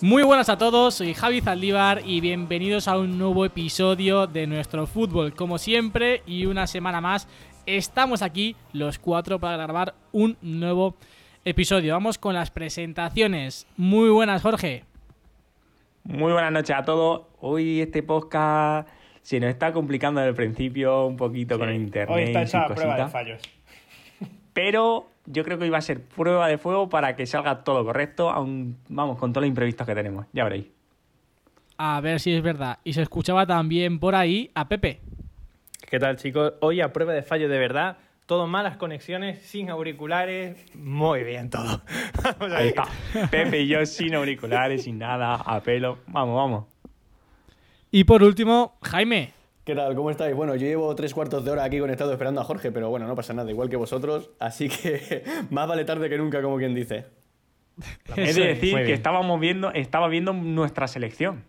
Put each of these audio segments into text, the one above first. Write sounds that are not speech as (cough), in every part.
Muy buenas a todos, soy Javi Zaldívar y bienvenidos a un nuevo episodio de nuestro fútbol. Como siempre y una semana más, estamos aquí los cuatro para grabar un nuevo episodio. Vamos con las presentaciones. Muy buenas, Jorge. Muy buenas noches a todos. Hoy este podcast se nos está complicando desde el principio un poquito con el internet. Hoy está hecha y prueba de fallos. Pero yo creo que va a ser prueba de fuego para que salga todo correcto, aun, vamos, con todos los imprevistos que tenemos. Ya veréis. A ver si es verdad. Y se escuchaba también por ahí a Pepe. ¿Qué tal, chicos? Hoy a prueba de fallos de verdad. Todo malas conexiones, sin auriculares. Muy bien todo. (laughs) Vamos Ahí está. Pepe y yo sin auriculares, sin nada, a pelo. Vamos, vamos. Y por último, Jaime. ¿Qué tal? ¿Cómo estáis? Bueno, yo llevo tres cuartos de hora aquí conectado esperando a Jorge, pero bueno, no pasa nada, igual que vosotros, así que (laughs) más vale tarde que nunca, como quien dice. Es de decir que estábamos viendo, estaba viendo nuestra selección.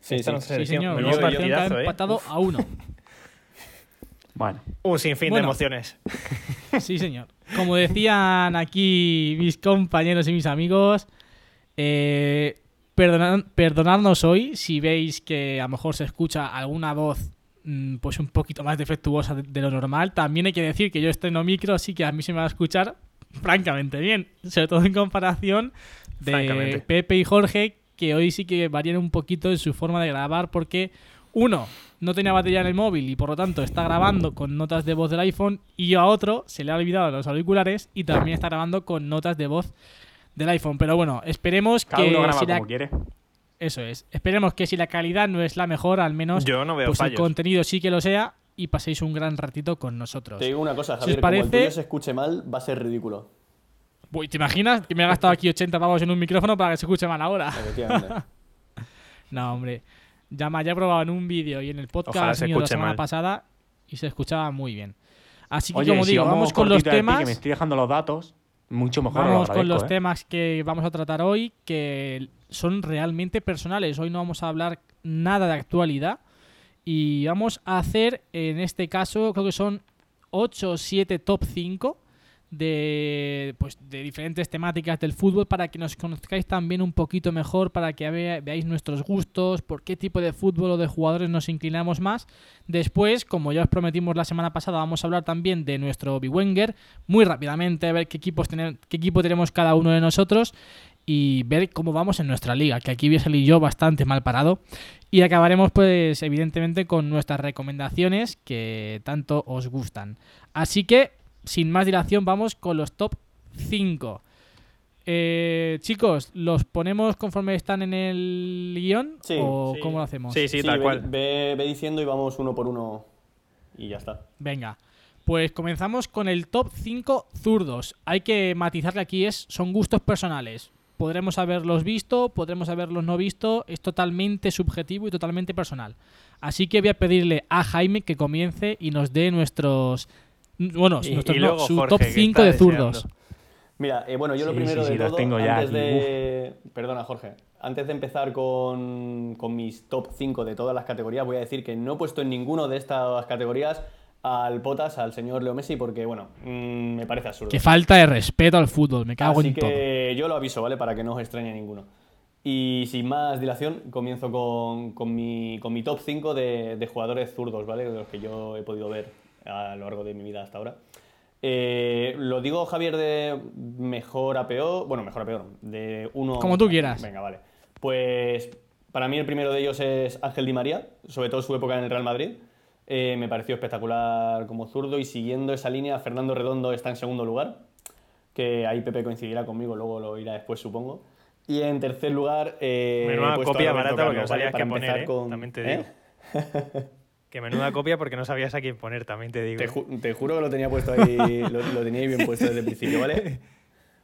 Sí, sí. Sí, señor. Menudo ha ¿eh? empatado a uno. (laughs) Bueno, Un sinfín Bueno. de emociones. (laughs) Sí, señor. Como decían aquí mis compañeros y mis amigos, eh, perdonad- perdonadnos hoy si veis que a lo mejor se escucha alguna voz pues un poquito más defectuosa de, de lo normal. También hay que decir que yo estreno micro, así que a mí se me va a escuchar francamente bien. Sobre todo en comparación de. Pepe y Jorge, que hoy sí que varían un poquito en su forma de grabar porque uno no tenía batería en el móvil y por lo tanto está grabando con notas de voz del iPhone y a otro se le ha olvidado los auriculares y también está grabando con notas de voz del iPhone. Pero bueno, esperemos cada que uno graba si la- como quiere. Eso es. Esperemos que si la calidad no es la mejor, al menos Yo no veo pues el contenido sí que lo sea y paséis un gran ratito con nosotros. Te digo una cosa, Si os Javier, como el parece- tuyo se escuche mal, va a ser ridículo. Uy, ¿Te imaginas que me he gastado aquí 80 pavos en un micrófono para que se escuche mal ahora? (laughs) No, hombre. Ya me ya he probado en un vídeo y en el podcast mío la semana mal. pasada y se escuchaba muy bien. Así que Oye, como si digo, vamos con los ti, temas. que me estoy dejando los datos. Mucho mejor. lo Vamos con los ¿eh? temas que vamos a tratar hoy, que son realmente personales. Hoy no vamos a hablar nada de actualidad. Y vamos a hacer, en este caso, creo que son 8 o 7 top 5 de, pues, de diferentes temáticas del fútbol para que nos conozcáis también un poquito mejor, para que veáis nuestros gustos, por qué tipo de fútbol o de jugadores nos inclinamos más. Después, como ya os prometimos la semana pasada, vamos a hablar también de nuestro Biwenger, muy rápidamente, a ver qué, equipos tener- qué equipo tenemos cada uno de nosotros y ver cómo vamos en nuestra liga, que aquí voy a salir yo bastante mal parado. Y acabaremos, pues, evidentemente, con nuestras recomendaciones que tanto os gustan. Así que, sin más dilación, vamos con los top 5. Eh, chicos, ¿los ponemos conforme están en el guion? Sí, ¿O sí. cómo lo hacemos? Sí, sí, tal ve, cual. Ve, ve diciendo y vamos uno por uno y ya está. Venga, pues comenzamos con el top 5 zurdos. Hay que matizarle aquí, es, son gustos personales. Podremos haberlos visto, podremos haberlos no visto, es totalmente subjetivo y totalmente personal. Así que voy a pedirle a Jaime que comience y nos dé nuestros... Bueno, Y- nuestros y no, luego su Jorge, top que 5 está de zurdos. deseando. Mira, eh, bueno, yo lo primero sí, sí, de los todo, tengo ya antes aquí, de... Perdona, Jorge. Antes de empezar con, con mis top 5 de todas las categorías, voy a decir que no he puesto en ninguno de estas categorías al Potas, al señor Leo Messi, porque, bueno, mm, me parece absurdo. Que falta de respeto al fútbol, me cago Así en todo. que yo lo aviso, ¿vale? Para que no os extrañe ninguno. Y sin más dilación, comienzo con, con mi, con mi top 5 de, de jugadores zurdos, ¿vale? De los que yo he podido ver a lo largo de mi vida hasta ahora. Eh, lo digo, Javier, de mejor a peor. Bueno, mejor a peor. De uno. Como tú quieras. Venga, vale. Pues para mí el primero de ellos es Ángel Di María, sobre todo su época en el Real Madrid. Eh, me pareció espectacular como zurdo y siguiendo esa línea, Fernando Redondo está en segundo lugar, que ahí Pepe coincidirá conmigo, luego lo irá después, supongo. Y en tercer lugar. Eh, Menuda copia barata porque no sabías qué poner, ¿eh? con- También te digo. Que menuda copia porque no sabías a quién poner, también te digo. Te, ju- te juro que lo tenía puesto ahí, (laughs) lo, lo tenía ahí bien puesto desde el principio, ¿vale?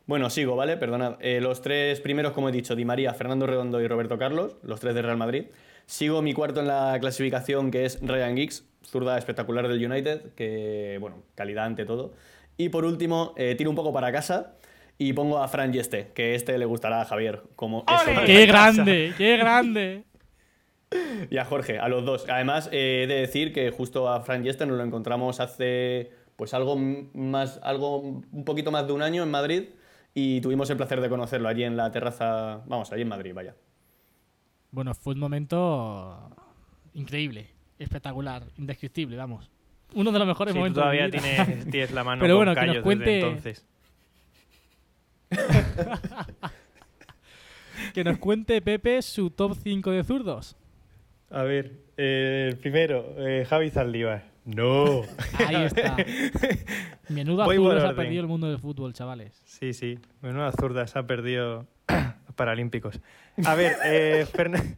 Bueno, sigo, ¿vale? Perdonad. Los tres primeros, como he dicho, Di María, Fernando Redondo y Roberto Carlos, los tres de Real Madrid. Sigo mi cuarto en la clasificación, que es Ryan Giggs, zurda espectacular del United, que, bueno, calidad ante todo. Y por último, eh, tiro un poco para casa y pongo a Fran Yeste, que este le gustará a Javier, como eso ¡Qué casa. grande! ¡Qué grande! (laughs) Y a Jorge, a los dos. Además, eh, he de decir que justo a Fran Yeste nos lo encontramos hace, pues algo más, algo un poquito más de un año en Madrid y tuvimos el placer de conocerlo allí en la terraza, vamos, allí en Madrid, vaya. Bueno, fue un momento increíble, espectacular, indescriptible, vamos. Uno de los mejores Sí, tú momentos. de mi todavía vida. tienes, tienes la mano (laughs) Pero con bueno, que nos cuente- entonces. (laughs) que nos cuente Pepe su top 5 de zurdos. A ver, eh, el primero, eh, Javi Zaldívar. No. Ahí (laughs) está. Menudo Voy por zurdos ha perdido el mundo del fútbol, chavales. Sí, sí. Menuda zurda se ha perdido Paralímpicos. A ver, eh, Fern-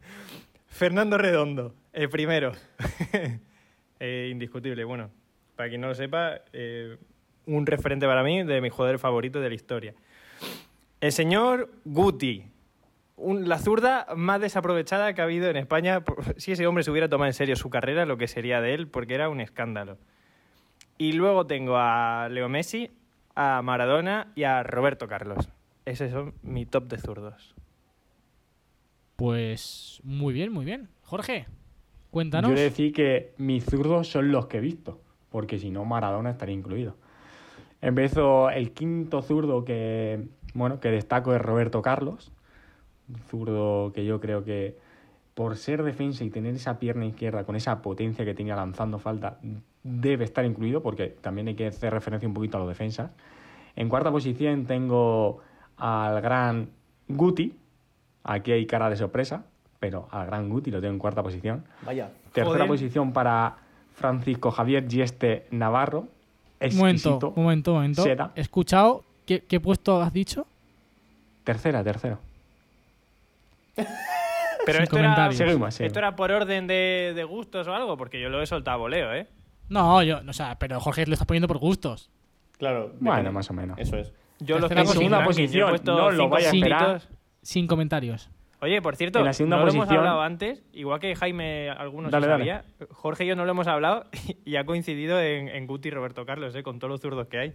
Fernando Redondo, el primero. (laughs) Eh, indiscutible. Bueno, para quien no lo sepa, eh, un referente para mí de mis jugadores favoritos de la historia. El señor Guti. la zurda más desaprovechada que ha habido en España. Si ese hombre se hubiera tomado en serio su carrera, lo que sería de él, porque era un escándalo. Y luego tengo a Leo Messi, a Maradona y a Roberto Carlos. Esos son mi top de zurdos. Pues muy bien, muy bien. Jorge, cuéntanos. Yo he de decir que mis zurdos son los que he visto, porque si no Maradona estaría incluido. Empiezo el quinto zurdo que, bueno, que destaco es Roberto Carlos, un zurdo que yo creo que por ser defensa y tener esa pierna izquierda con esa potencia que tenía lanzando falta, debe estar incluido, porque también hay que hacer referencia un poquito a los defensas. En cuarta posición tengo al gran Guti, aquí hay cara de sorpresa, pero al gran Guti lo tengo en cuarta posición. Vaya. Tercera Joder. posición para Francisco Javier Gieste Navarro. un momento, Exquisito. un momento, un momento. Seda. He escuchado. ¿Qué, qué puesto has dicho? Tercera, tercero. (laughs) Pero Sin esto era, comentarios. Seguimos, seguimos. esto era por orden de, de gustos o algo, porque yo lo he soltado a voleo, ¿eh? No, yo, o sea, pero Jorge lo estás poniendo por gustos. Claro. Bueno, depende. más o menos. Eso es. Yo los Tercera tengo sin segunda ranking, posición, no lo vaya a esperar. Sin comentarios. Oye, por cierto, En la segunda no lo hemos hablado antes, igual que Jaime algunos Dale, sabía, Jorge y yo no lo hemos hablado (laughs) y ha coincidido en, en Guti y Roberto Carlos, ¿eh? con todos los zurdos que hay.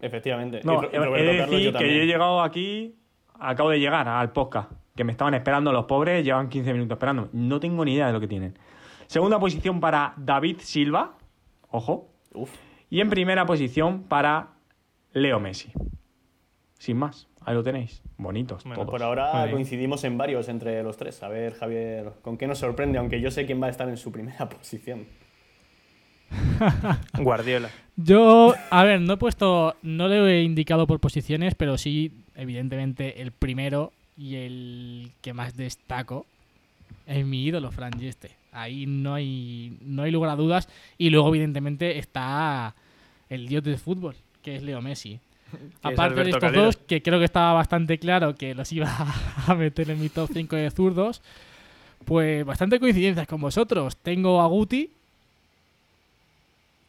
Efectivamente. No, Y he Roberto de Carlos, decir yo que también. yo he llegado aquí, acabo de llegar al podcast, que me estaban esperando los pobres, llevan 15 minutos esperando. No tengo ni idea de lo que tienen. Segunda posición para David Silva, ojo. Uf. Y en primera posición para Leo Messi. Sin más, ahí lo tenéis. Bonitos Bueno, todos. Por ahora coincidimos en varios entre los tres. A ver, Javier, ¿con qué nos sorprende? Aunque yo sé quién va a estar en su primera (laughs) posición. (laughs) Guardiola. Yo, a ver, no he puesto, no le he indicado por posiciones, pero sí, evidentemente, el primero y el que más destaco es mi ídolo, Fran Yeste. Ahí no hay, no hay lugar a dudas. Y luego, evidentemente, está el dios del fútbol, que es Leo Messi. (laughs) Es Aparte de estos Calero. dos, que creo que estaba bastante claro que los iba (laughs) a meter en mi top 5 de zurdos, pues bastante coincidencias con vosotros. Tengo a Guti,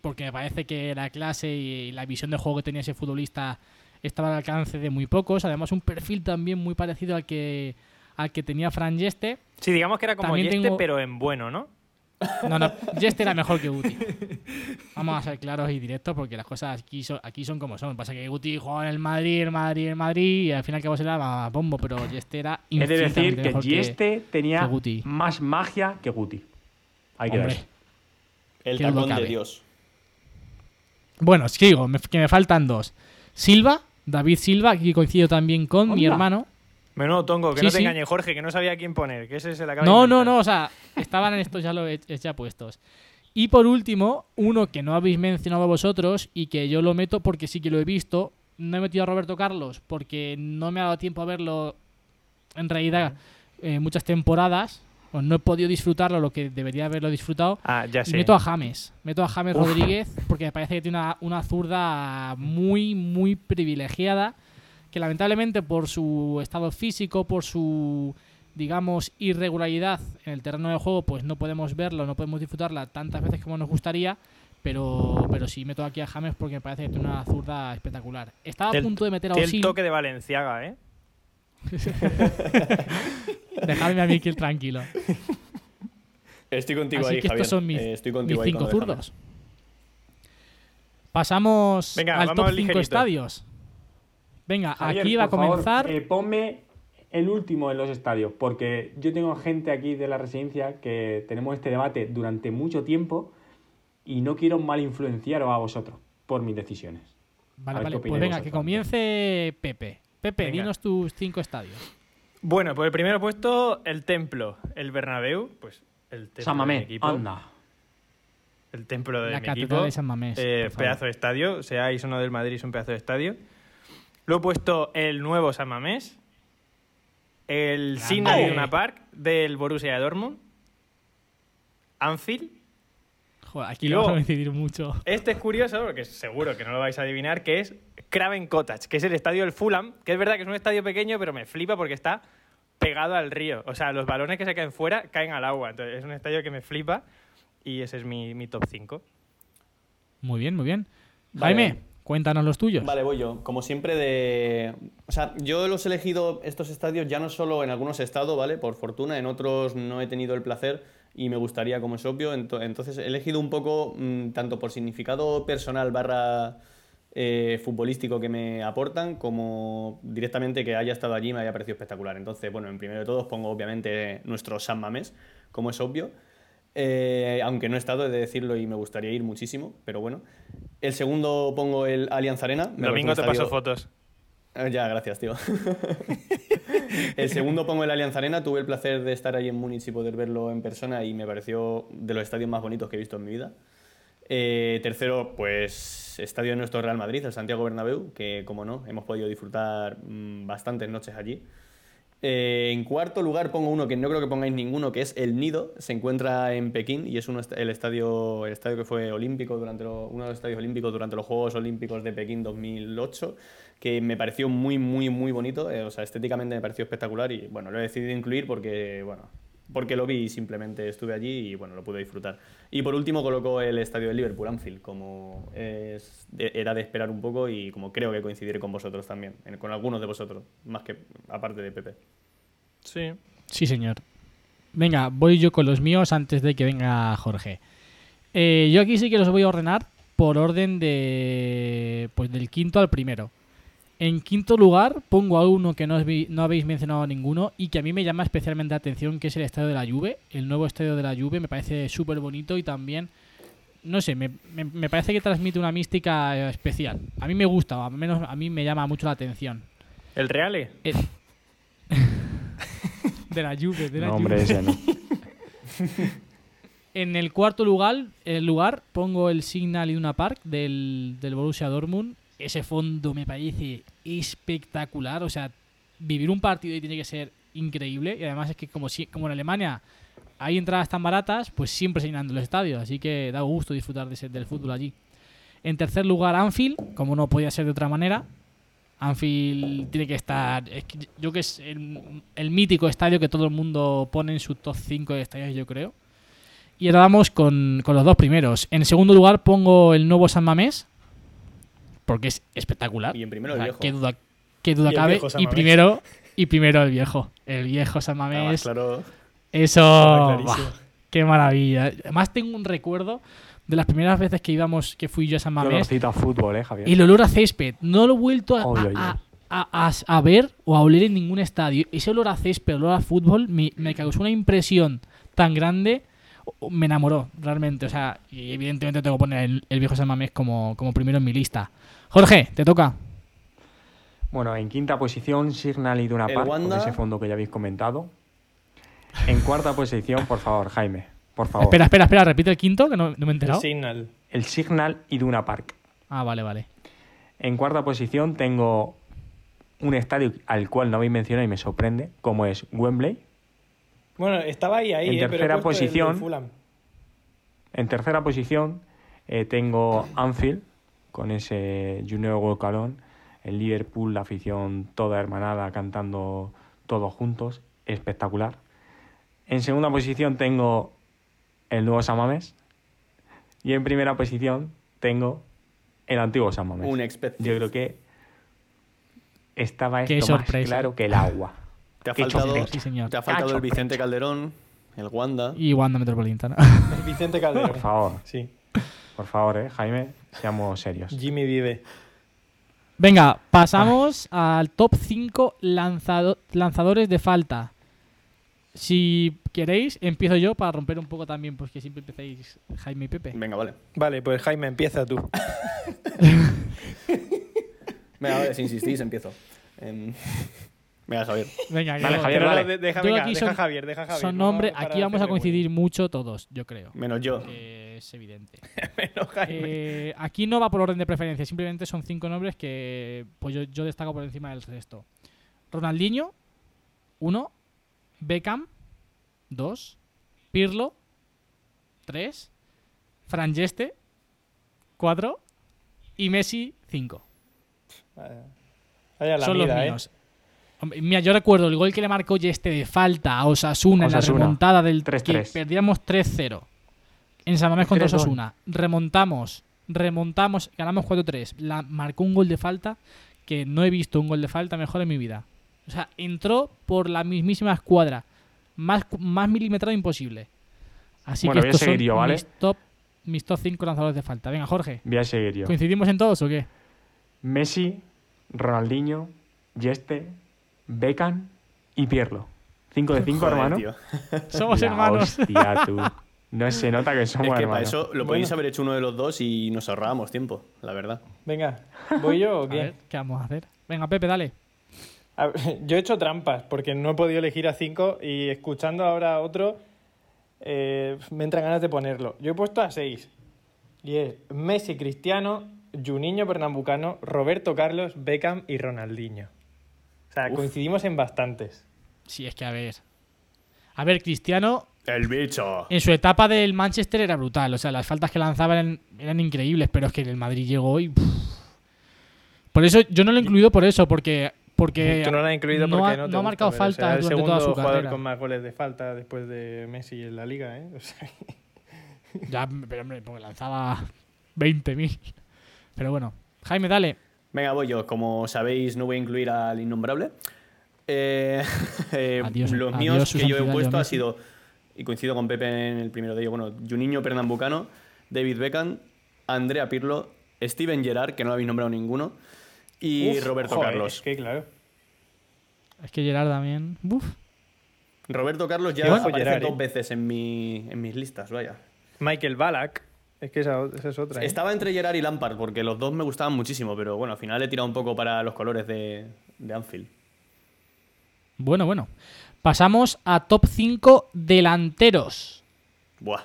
porque me parece que la clase y la visión de juego que tenía ese futbolista estaba al alcance de muy pocos. Además, un perfil también muy parecido al que, al que tenía Fran Yeste. Sí, digamos que era como También Yeste, tengo- pero en bueno, ¿no? No, no, Yeste era mejor que Guti. Vamos a ser claros y directos porque las cosas aquí son, aquí son como son. Pasa que Guti jugaba en el Madrid, el Madrid, el Madrid y al final que vos era bombo, pero Yeste era de decir que Gieste tenía que Guti. más magia que Guti. Hay que ver. El tacón de. Dios. Bueno, sigo, me- que me faltan dos. Silva, David Silva, aquí coincido también con mi hermano. Menudo tongo, que Sí, no te sí. engañe, Jorge, que no sabía quién poner, que ese se le acaba No, no, no, o sea, estaban en estos ya, lo he- ya puestos. Y por último, uno que no habéis mencionado vosotros y que yo lo meto porque sí que lo he visto. No he metido a Roberto Carlos porque no me ha dado tiempo a verlo en realidad eh, muchas temporadas. O no he podido disfrutarlo lo que debería haberlo disfrutado. Ah, ya Y sé. meto a James. Meto a James Rodríguez porque me parece que tiene una, una zurda muy, muy privilegiada. Que lamentablemente por su estado físico, por su, digamos, irregularidad en el terreno de juego, pues no podemos verlo, no podemos disfrutarla tantas veces como nos gustaría. pero, pero sí meto aquí a James porque me parece que tiene una zurda espectacular. Estaba a punto de meter a Tiene el Osil. toque de Valenciaga, ¿eh? (laughs) Dejadme a mí aquí tranquilo. Estoy contigo Así ahí, que Javier. estos son mis, Eh, estoy mis contigo ahí cinco zurdos. Pasamos Venga, al top 5 ligerito. estadios. Venga, Javier, aquí va a por favor, comenzar. eh, ponme el último en los estadios, porque yo tengo gente aquí de la residencia que tenemos este debate durante mucho tiempo y no quiero mal influenciaros a vosotros por mis decisiones. Vale, vale. Pues venga, que comience Pepe. Pepe, Venga. dinos tus cinco estadios. Bueno, por el primero puesto, el Templo, el Bernabéu, pues el templo San de mi Mamés, equipo. anda. El templo de La mi Catedral equipo. de San Mamés, Eh, pedazo de estadio. Seáis uno del Madrid, es un pedazo de estadio. Luego he puesto el nuevo San Mamés. El Grande. Signal Iduna Park del Borussia Dortmund. Anfield. Joder, aquí lo vamos a decidir mucho. Este es curioso, porque seguro que no lo vais a adivinar, que es Craven Cottage, que es el estadio del Fulham, que es verdad que es un estadio pequeño, pero me flipa porque está pegado al río. O sea, los balones que se caen fuera caen al agua. Entonces, es un estadio que me flipa y ese es mi, mi top 5. Muy bien, muy bien. Jaime, cuéntanos los tuyos. Vale, voy yo. Como siempre de... O sea, yo los he elegido estos estadios ya no solo en algunos estados, ¿vale? Por fortuna, en otros no he tenido el placer y me gustaría, como es obvio. Ento- Entonces he elegido un poco, mm, tanto por significado personal barra eh, futbolístico que me aportan, como directamente que haya estado allí me haya parecido espectacular. Entonces, bueno, en primero de todos pongo obviamente nuestro San Mamés, como es obvio. Eh, aunque no he estado, he de decirlo y me gustaría ir muchísimo, pero bueno. El segundo pongo el Allianz Arena. Me Domingo te paso fotos. Eh, Ya, gracias, tío. (laughs) el segundo pongo el Allianz Arena. Tuve el placer de estar ahí en Múnich y poder verlo en persona y me pareció de los estadios más bonitos que he visto en mi vida. Eh, tercero, pues estadio de nuestro Real Madrid, el Santiago Bernabéu, que como no, hemos podido disfrutar mm, bastantes noches allí. Eh, en cuarto lugar pongo uno que no creo que pongáis ninguno, que es el Nido. Se encuentra en Pekín y es uno el, estadio, el estadio que fue olímpico durante uno de los estadios olímpicos durante los Juegos Olímpicos de Pekín 2008, que me pareció muy, muy, muy bonito. eh, o sea, estéticamente me pareció espectacular y bueno, lo he decidido incluir porque, bueno, porque lo vi y simplemente estuve allí y bueno, lo pude disfrutar. Y por último coloco el estadio de Liverpool, Anfield, como es, era de esperar un poco y como creo que coincidiré con vosotros también, con algunos de vosotros, más que aparte de Pepe. Sí. Sí, señor. Venga, voy yo con los míos antes de que venga Jorge. Eh, yo aquí sí que los voy a ordenar por orden de pues del quinto al primero. En quinto lugar pongo a uno que no, os vi- no habéis mencionado ninguno y que a mí me llama especialmente la atención, que es el estadio de la Juve. El nuevo estadio de la Juve me parece súper bonito y también, no sé, me, me- me parece que transmite una mística eh, especial. A mí me gusta, o al menos a mí me llama mucho la atención. ¿El Reale? El- (laughs) de la Juve, de la No, Juve. hombre, ese no. (laughs) En el cuarto lugar, el lugar pongo el Signal Iduna Park del, del Borussia Dortmund. Ese fondo me parece espectacular. O sea, vivir un partido ahí tiene que ser increíble. Y además es que como, si, como en Alemania hay entradas tan baratas, pues siempre se llenan los estadios. Así que da gusto disfrutar de del fútbol allí. En tercer lugar, Anfield, como no podía ser de otra manera. Anfield tiene que estar. yo que es el, el mítico estadio que todo el mundo pone en su top 5 de estadios, yo creo. Y ahora vamos con, con los dos primeros. En segundo lugar pongo el nuevo San Mamés, porque es espectacular. Y en primero O el sea, viejo. Qué duda, qué duda Y el cabe. Y primero, y primero el viejo. El viejo San Mamés. claro. Eso. Qué maravilla. Además tengo un recuerdo de las primeras veces que íbamos, que fui yo a San Mamés. A fútbol, eh, Javier. El olor a césped. No lo he vuelto a, a- a- a- a- a ver o a oler en ningún estadio. Ese olor a césped, olor a fútbol, me, me causó una impresión tan grande. Me enamoró, realmente. O sea, y evidentemente tengo que poner el, el viejo San Mamés como, como primero en mi lista. Jorge, te toca. Bueno, en quinta posición, Signal Iduna El Park, con ese fondo que ya habéis comentado. En cuarta posición, por favor, Jaime, por favor. Espera, espera, espera, repite el quinto, que no, no me he El enterado. Signal. El Signal Iduna Park. Ah, vale, vale. En cuarta posición tengo un estadio al cual no habéis mencionado y me sorprende, como es Wembley. Bueno, estaba ahí, ahí, En eh, pero tercera el del posición- Fulham. En tercera posición eh, tengo Anfield, con ese Junior Walcalón, el Liverpool, la afición toda hermanada cantando todos juntos, espectacular. En segunda posición tengo el nuevo Samames. Y en primera posición tengo el antiguo San Mamés. Un expected. Yo creo que estaba Qué esto más sorpresa. claro que el agua. (laughs) Te ha Qué faltado, sorpresa. Sí, señor. te ha faltado Cacho el Vicente. Calderón, el Wanda. Y Wanda Metropolitana. (laughs) Vicente Calderón. Por favor, Sí, por favor, eh, Jaime, seamos serios. Jimmy vive. Venga, pasamos al top 5 lanzado- lanzadores de falta. Si queréis, empiezo yo para romper un poco también, pues que siempre empecéis Jaime y Pepe. Venga, vale. Vale, pues Jaime, empieza tú. (laughs) Venga, vale, si insistís, empiezo. Em, Venga, Javier. Venga, Vale, yo- Javier, de- deja, Yo venga, aquí deja son- Javier, deja Javier. Son no nombres, aquí vamos a coincidir mucho todos, yo creo. Menos yo. Que es evidente. (laughs) Menos Jaime. Eh, aquí no va por orden de preferencia, simplemente son cinco nombres que pues yo, yo destaco por encima del resto. Ronaldinho, 1. Beckham, 2. Pirlo, 3. Frangeste, 4. Y Messi, 5. Vaya la Son vida, los ¿eh? míos. Hombre, Mira, yo recuerdo el gol que le marcó Yeste de falta a Osasuna, en la remontada del 3-3. que perdíamos 3-0 en San Mamés contra 3-2. Osasuna. Remontamos, remontamos, ganamos 4-3. La marcó un gol de falta que no he visto un gol de falta mejor en mi vida. O sea, entró por la mismísima escuadra. Más, más milimetrado imposible. Así Bueno, que estos son yo, ¿vale? mis top mis top 5 lanzadores de falta. Venga, Jorge. Voy a seguir yo. ¿Coincidimos en todos o qué? Messi, Ronaldinho, Yeste, Beckham y Pirlo. 5 de 5, Joder, hermano. tío. (laughs) Somos La hermanos. Hostia, (laughs) tú. No se nota que somos Es que para hermanos. eso lo podéis haber hecho uno de los dos y nos ahorrábamos tiempo, la verdad. Venga, ¿voy yo o (laughs) A qué? ver, ¿qué vamos a hacer? Venga, Pepe, dale. A ver, yo he hecho trampas porque no he podido elegir a cinco y escuchando ahora a otro eh, me entran ganas de ponerlo. Yo he puesto a seis. Y es Messi, Cristiano, Juninho Pernambucano, Roberto Carlos, Beckham y Ronaldinho. O sea, Uf. coincidimos en bastantes. Sí, es que a ver. A ver, Cristiano El bicho. en su etapa del Manchester era brutal. O sea, las faltas que lanzaba eran, eran increíbles, pero es que el Madrid llegó y. pff. Por eso, yo no lo he incluido por eso, porque. porque Tú no lo has incluido no porque ha, no, te no ha gusta, marcado pero, o sea, falta el durante segundo toda su jugador carrera. con más goles de falta después de Messi en la liga, ¿eh? O sea, (laughs) Ya, pero hombre, porque lanzaba 20.000. Pero bueno. Jaime, dale. Venga, voy yo. Como sabéis, no voy a incluir al innombrable. Eh, (laughs) eh, Adiós- los míos que yo he puesto ha sido, y coincido con Pepe en el primero de ellos, bueno, Juninho Pernambucano, David Beckham, Andrea Pirlo, Steven Gerrard, que no lo habéis nombrado ninguno, y uf, Roberto joder, Carlos. Es que claro. Es que Gerard también. Uf. Roberto Carlos ya aparece Gerrard, dos ¿eh? veces en, mi, en mis listas, vaya. Michael Ballack. Es que esa, esa es otra. ¿eh? Estaba entre Gerard y Lampard, porque los dos me gustaban muchísimo, pero bueno, al final he tirado un poco para los colores de, de Anfield. Bueno, bueno. Pasamos a top 5 delanteros. Buah.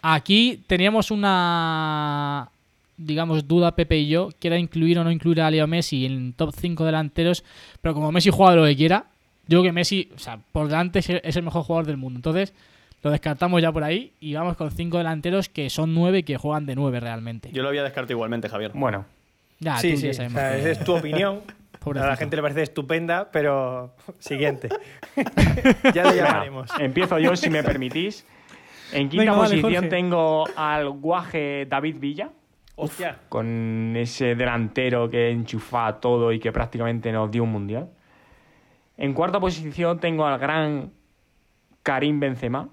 Aquí teníamos una, digamos, duda Pepe y yo, que era incluir o no incluir a Leo Messi en top 5 delanteros, pero como Messi juega lo que quiera, yo creo que Messi, o sea, por delante es el- es el mejor jugador del mundo. Entonces, lo descartamos ya por ahí y vamos con 5 delanteros que son 9 y que juegan de 9 realmente. Yo lo había descartado igualmente, Javier. Bueno, ya, sí, tú sí. ya o sabemos sea, que- esa es tu opinión. (laughs) A la gente le parece estupenda, pero (laughs) siguiente. (laughs) ya venga, llamaremos. empiezo yo si me permitís. En quinta Venga, posición tengo al guaje David Villa, Hostia. con ese delantero que enchufa todo y que prácticamente nos dio un mundial. En cuarta posición tengo al gran Karim Benzema,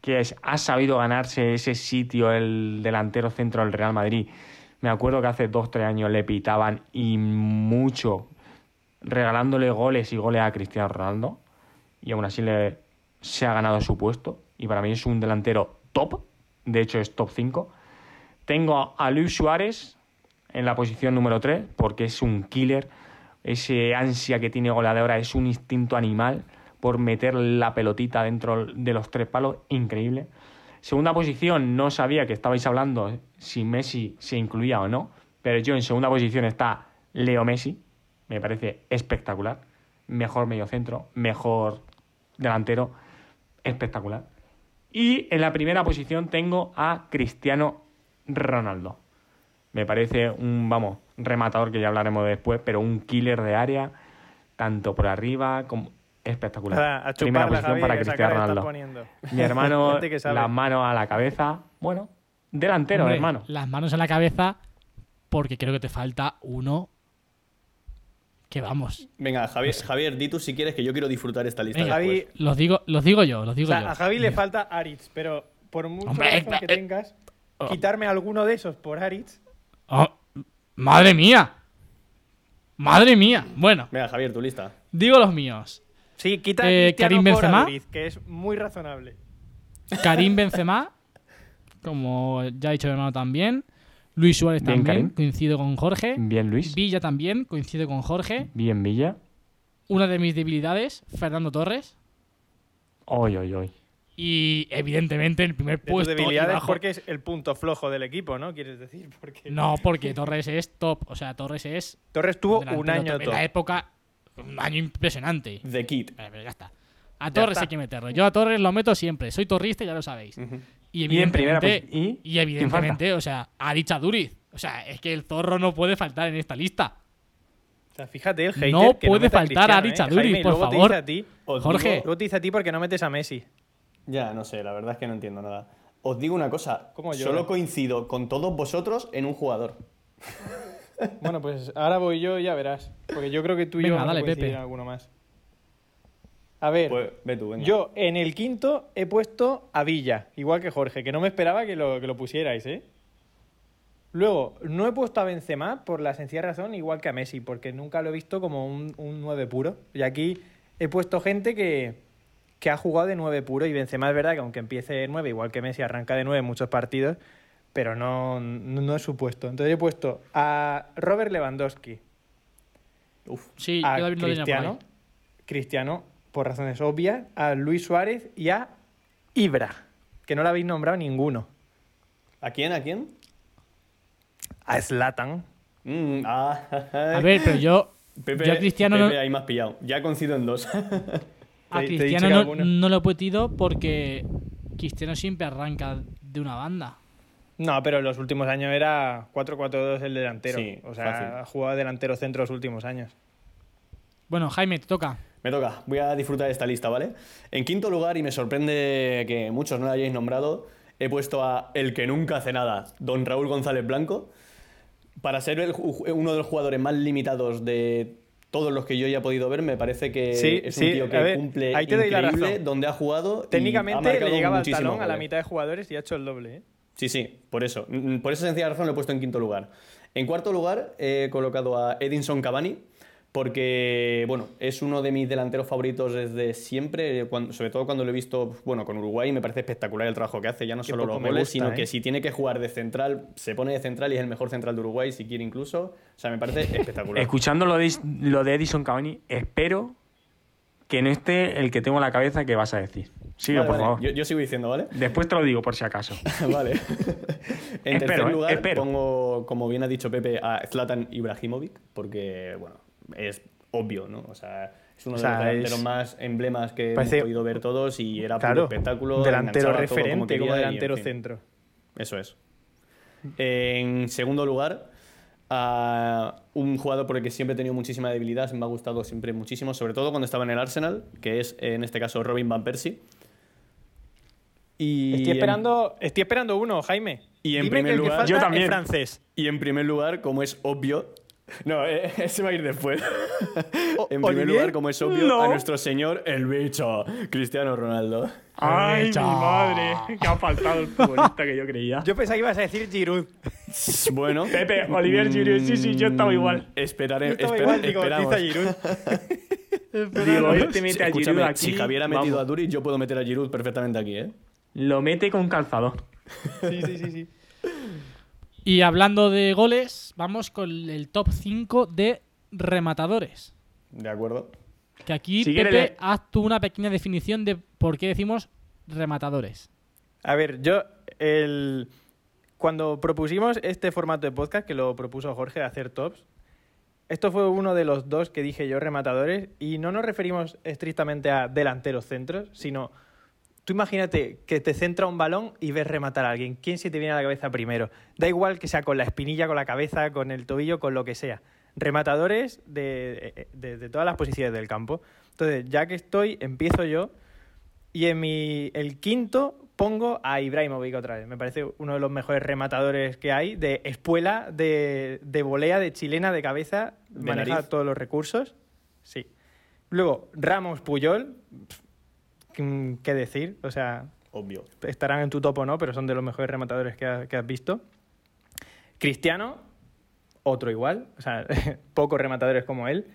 que es- ha sabido ganarse ese sitio, el delantero centro del Real Madrid. Me acuerdo que hace dos, tres años le pitaban y mucho, regalándole goles y goles a Cristiano Ronaldo. Y aún así le, se ha ganado su puesto. Y para mí es un delantero top. De hecho, es top 5. Tengo a Luis Suárez en la posición número 3, porque es un killer. Ese ansia que tiene goleadora es un instinto animal por meter la pelotita dentro de los tres palos, increíble. Segunda posición, no sabía que estabais hablando si Messi se incluía o no, pero yo en segunda posición está Leo Messi, me parece espectacular. Mejor mediocentro, mejor delantero, espectacular. Y en la primera posición tengo a Cristiano Ronaldo. Me parece un, vamos, rematador que ya hablaremos después, pero un killer de área, tanto por arriba como espectacular. A primera posición Javier, para Cristiano Ronaldo. Mi (laughs) hermano, las manos a la cabeza. Bueno, Delantero, Hombre, hermano. Las manos en la cabeza, porque creo que te falta uno. Que vamos. Venga, Javier, Javier, di tú si quieres que yo quiero disfrutar esta lista. Venga, Javi, después. Los digo, los digo yo, los o digo sea, yo. a Javi le falta Aritz, pero por mucho Hombre, razón que eh, tengas, oh. quitarme alguno de esos por Aritz. Oh, madre mía. Madre mía. Bueno, Venga, Javier, tu lista. digo los míos. Sí, quita a Eh, Karim por Benzema. Que es muy razonable. Karim Benzema, como ya ha dicho mi hermano también. Luis Suárez Bien, también, Karim. coincido con Jorge. Bien, Luis. Villa también, coincido con Jorge. Bien, Villa. Una de mis debilidades, Fernando Torres. Hoy, hoy, hoy. Y evidentemente el primer De tus puesto. debilidades bajo- porque es el punto flojo del equipo, ¿no? Quieres decir, (laughs) porque No, porque Torres es top. O sea, Torres es. Torres tuvo un año top. En la época, un año impresionante. The Kid. Vale, pero ya está. A Torres está. hay que meterlo. Yo a Torres lo meto siempre. Soy torrista, ya lo sabéis. Ujú. Y Y en primera evidentemente, pues, ¿y? y evidentemente o sea, a Dicha Duriz. O sea, es que el zorro no puede faltar en esta lista. O sea, fíjate el hater No que puede a faltar a Cristiano, ¿eh? Richarduris, Jaime, por luego te favor. dice a ti- Os Jorge. digo- luego te dice a ti porque no metes a Messi. Ya, no sé, la verdad es que no entiendo nada. Os digo una cosa, ¿Cómo llora? solo coincido con todos vosotros en un jugador. Bueno, pues ahora voy yo y ya verás. Porque yo creo que tú y Venga, yo dale, vamos a coincidir Pepe. en alguno más. A ver, Pues ve tú, venga. yo en el quinto he puesto a Villa, igual que Jorge, que no me esperaba que lo, que lo pusierais, ¿eh? Luego, no he puesto a Benzema por la sencilla razón, igual que a Messi, porque nunca lo he visto como un, un 9 puro. Y aquí he puesto gente que, que ha jugado de 9 puro, y Benzema es verdad que aunque empiece de 9, igual que Messi, arranca de 9 en muchos partidos, pero no, no, no es su puesto. Entonces he puesto a Robert Lewandowski, Uf, Sí, a yo por Cristiano. Cristiano, por razones obvias, a Luis Suárez y a Ibra, que no lo habéis nombrado ninguno. ¿A quién? ¿A quién? A Zlatan. Mm, ah, A ver, pero yo. (laughs) Pepe, yo a Cristiano Pepe, no, ahí me has pillado. Ya coincido en dos. (laughs) a Cristiano no, no lo he metido porque Cristiano siempre arranca de una banda. No, pero en los últimos años era 4-4-2 el delantero. Sí, o sea, fácil. ha jugado delantero centro los últimos años. Bueno, Jaime, te toca. Me toca, voy a disfrutar de esta lista, ¿vale? En quinto lugar, y me sorprende que muchos no lo hayáis nombrado, he puesto a el que nunca hace nada, don Raúl González Blanco, para ser el uno de los jugadores más limitados de todos los que yo haya podido ver, me parece que Sí, es sí, un tío que ver, cumple ahí te doy la increíble razón. donde ha jugado. y ha Técnicamente le llegaba al talón a la mitad de jugadores y ha hecho el doble. ¿eh? Sí, sí, por eso. Mm, Por esa sencilla razón lo he puesto en quinto lugar. En cuarto lugar he colocado a Edinson Cavani, porque, bueno, es uno de mis delanteros favoritos desde siempre, eh, cuando- sobre todo cuando lo he visto, bueno, con Uruguay, me parece espectacular el trabajo que hace, ya no Qué solo los goles, gusta, sino ¿eh? que si tiene que jugar de central, se pone de central y es el mejor central de Uruguay, si quiere incluso. O sea, me parece espectacular. Escuchando lo de, lo de Edison Cavani, espero que no esté el que tengo en la cabeza que vas a decir. Sigue, Vale, por vale, favor. Yo, yo sigo diciendo, ¿vale? Después te lo digo por si acaso. (laughs) vale. (laughs) en Espero, tercer eh, lugar espero. pongo, como bien ha dicho Pepe, a Zlatan Ibrahimovic, porque, bueno, es obvio, ¿no? O sea, es uno O de los delanteros es- más emblemas que Parece- hemos podido ver todos y era Claro, puro espectáculo. delantero como referente como, quería y, en delantero fin, centro. Eso es. En segundo lugar, a un jugador por el que siempre he tenido muchísima debilidad, me ha gustado siempre muchísimo, sobre todo cuando estaba en el Arsenal, que es en este caso Robin Van Persie. Y Estoy en- esperando, estoy esperando uno, Jaime. Y en Dime primer que el que lugar- falta Yo también. francés. Y en primer lugar, como es obvio. (laughs) No, eh, (laughs) ese va a ir después. O- en primer ¿Olivier? lugar, como es obvio, No. a nuestro señor el bicho, Cristiano Ronaldo. ¡Ay, mi madre! (laughs) Que ha faltado el futbolista que yo creía. Yo pensaba que ibas a decir Giroud. (laughs) Bueno. Pepe, Olivier Giroud, sí, sí, yo estaba igual. Esperaré, Yo estaba espera- igual, digo, esperamos. dice Giroud. (laughs) Digo, este mete a Giroud aquí. si Javier ha metido vamos. a Duriz, yo puedo meter a Giroud perfectamente aquí, ¿eh? Lo mete con calzador. (laughs) Sí, sí, sí, sí. Y hablando de goles, vamos con el top 5 de rematadores. De acuerdo. Que aquí, Si quiere Pepe, leer- haz tú una pequeña definición de por qué decimos rematadores. A ver, yo el cuando propusimos este formato de podcast que lo propuso Jorge de hacer tops, esto fue uno de los dos que dije yo rematadores y no nos referimos estrictamente a delanteros centros, sino tú imagínate que te centra un balón y ves rematar a alguien. ¿Quién se te viene a la cabeza primero? Da igual que sea con la espinilla, con la cabeza, con el tobillo, con lo que sea. Rematadores de, de- de todas las posiciones del campo. Entonces, ya que estoy, empiezo yo. Y en mi, el quinto pongo a Ibrahimovic otra vez. Me parece uno de los mejores rematadores que hay, de espuela, de, de volea, de chilena, de cabeza, De maneja nariz. todos los recursos. Sí. Luego, Ramos Puyol, pf, ¿qué decir? O sea, Obvio. estarán en tu top o no, pero son de los mejores rematadores que, ha- que has visto. Cristiano, otro igual, o sea, (laughs) pocos rematadores como él.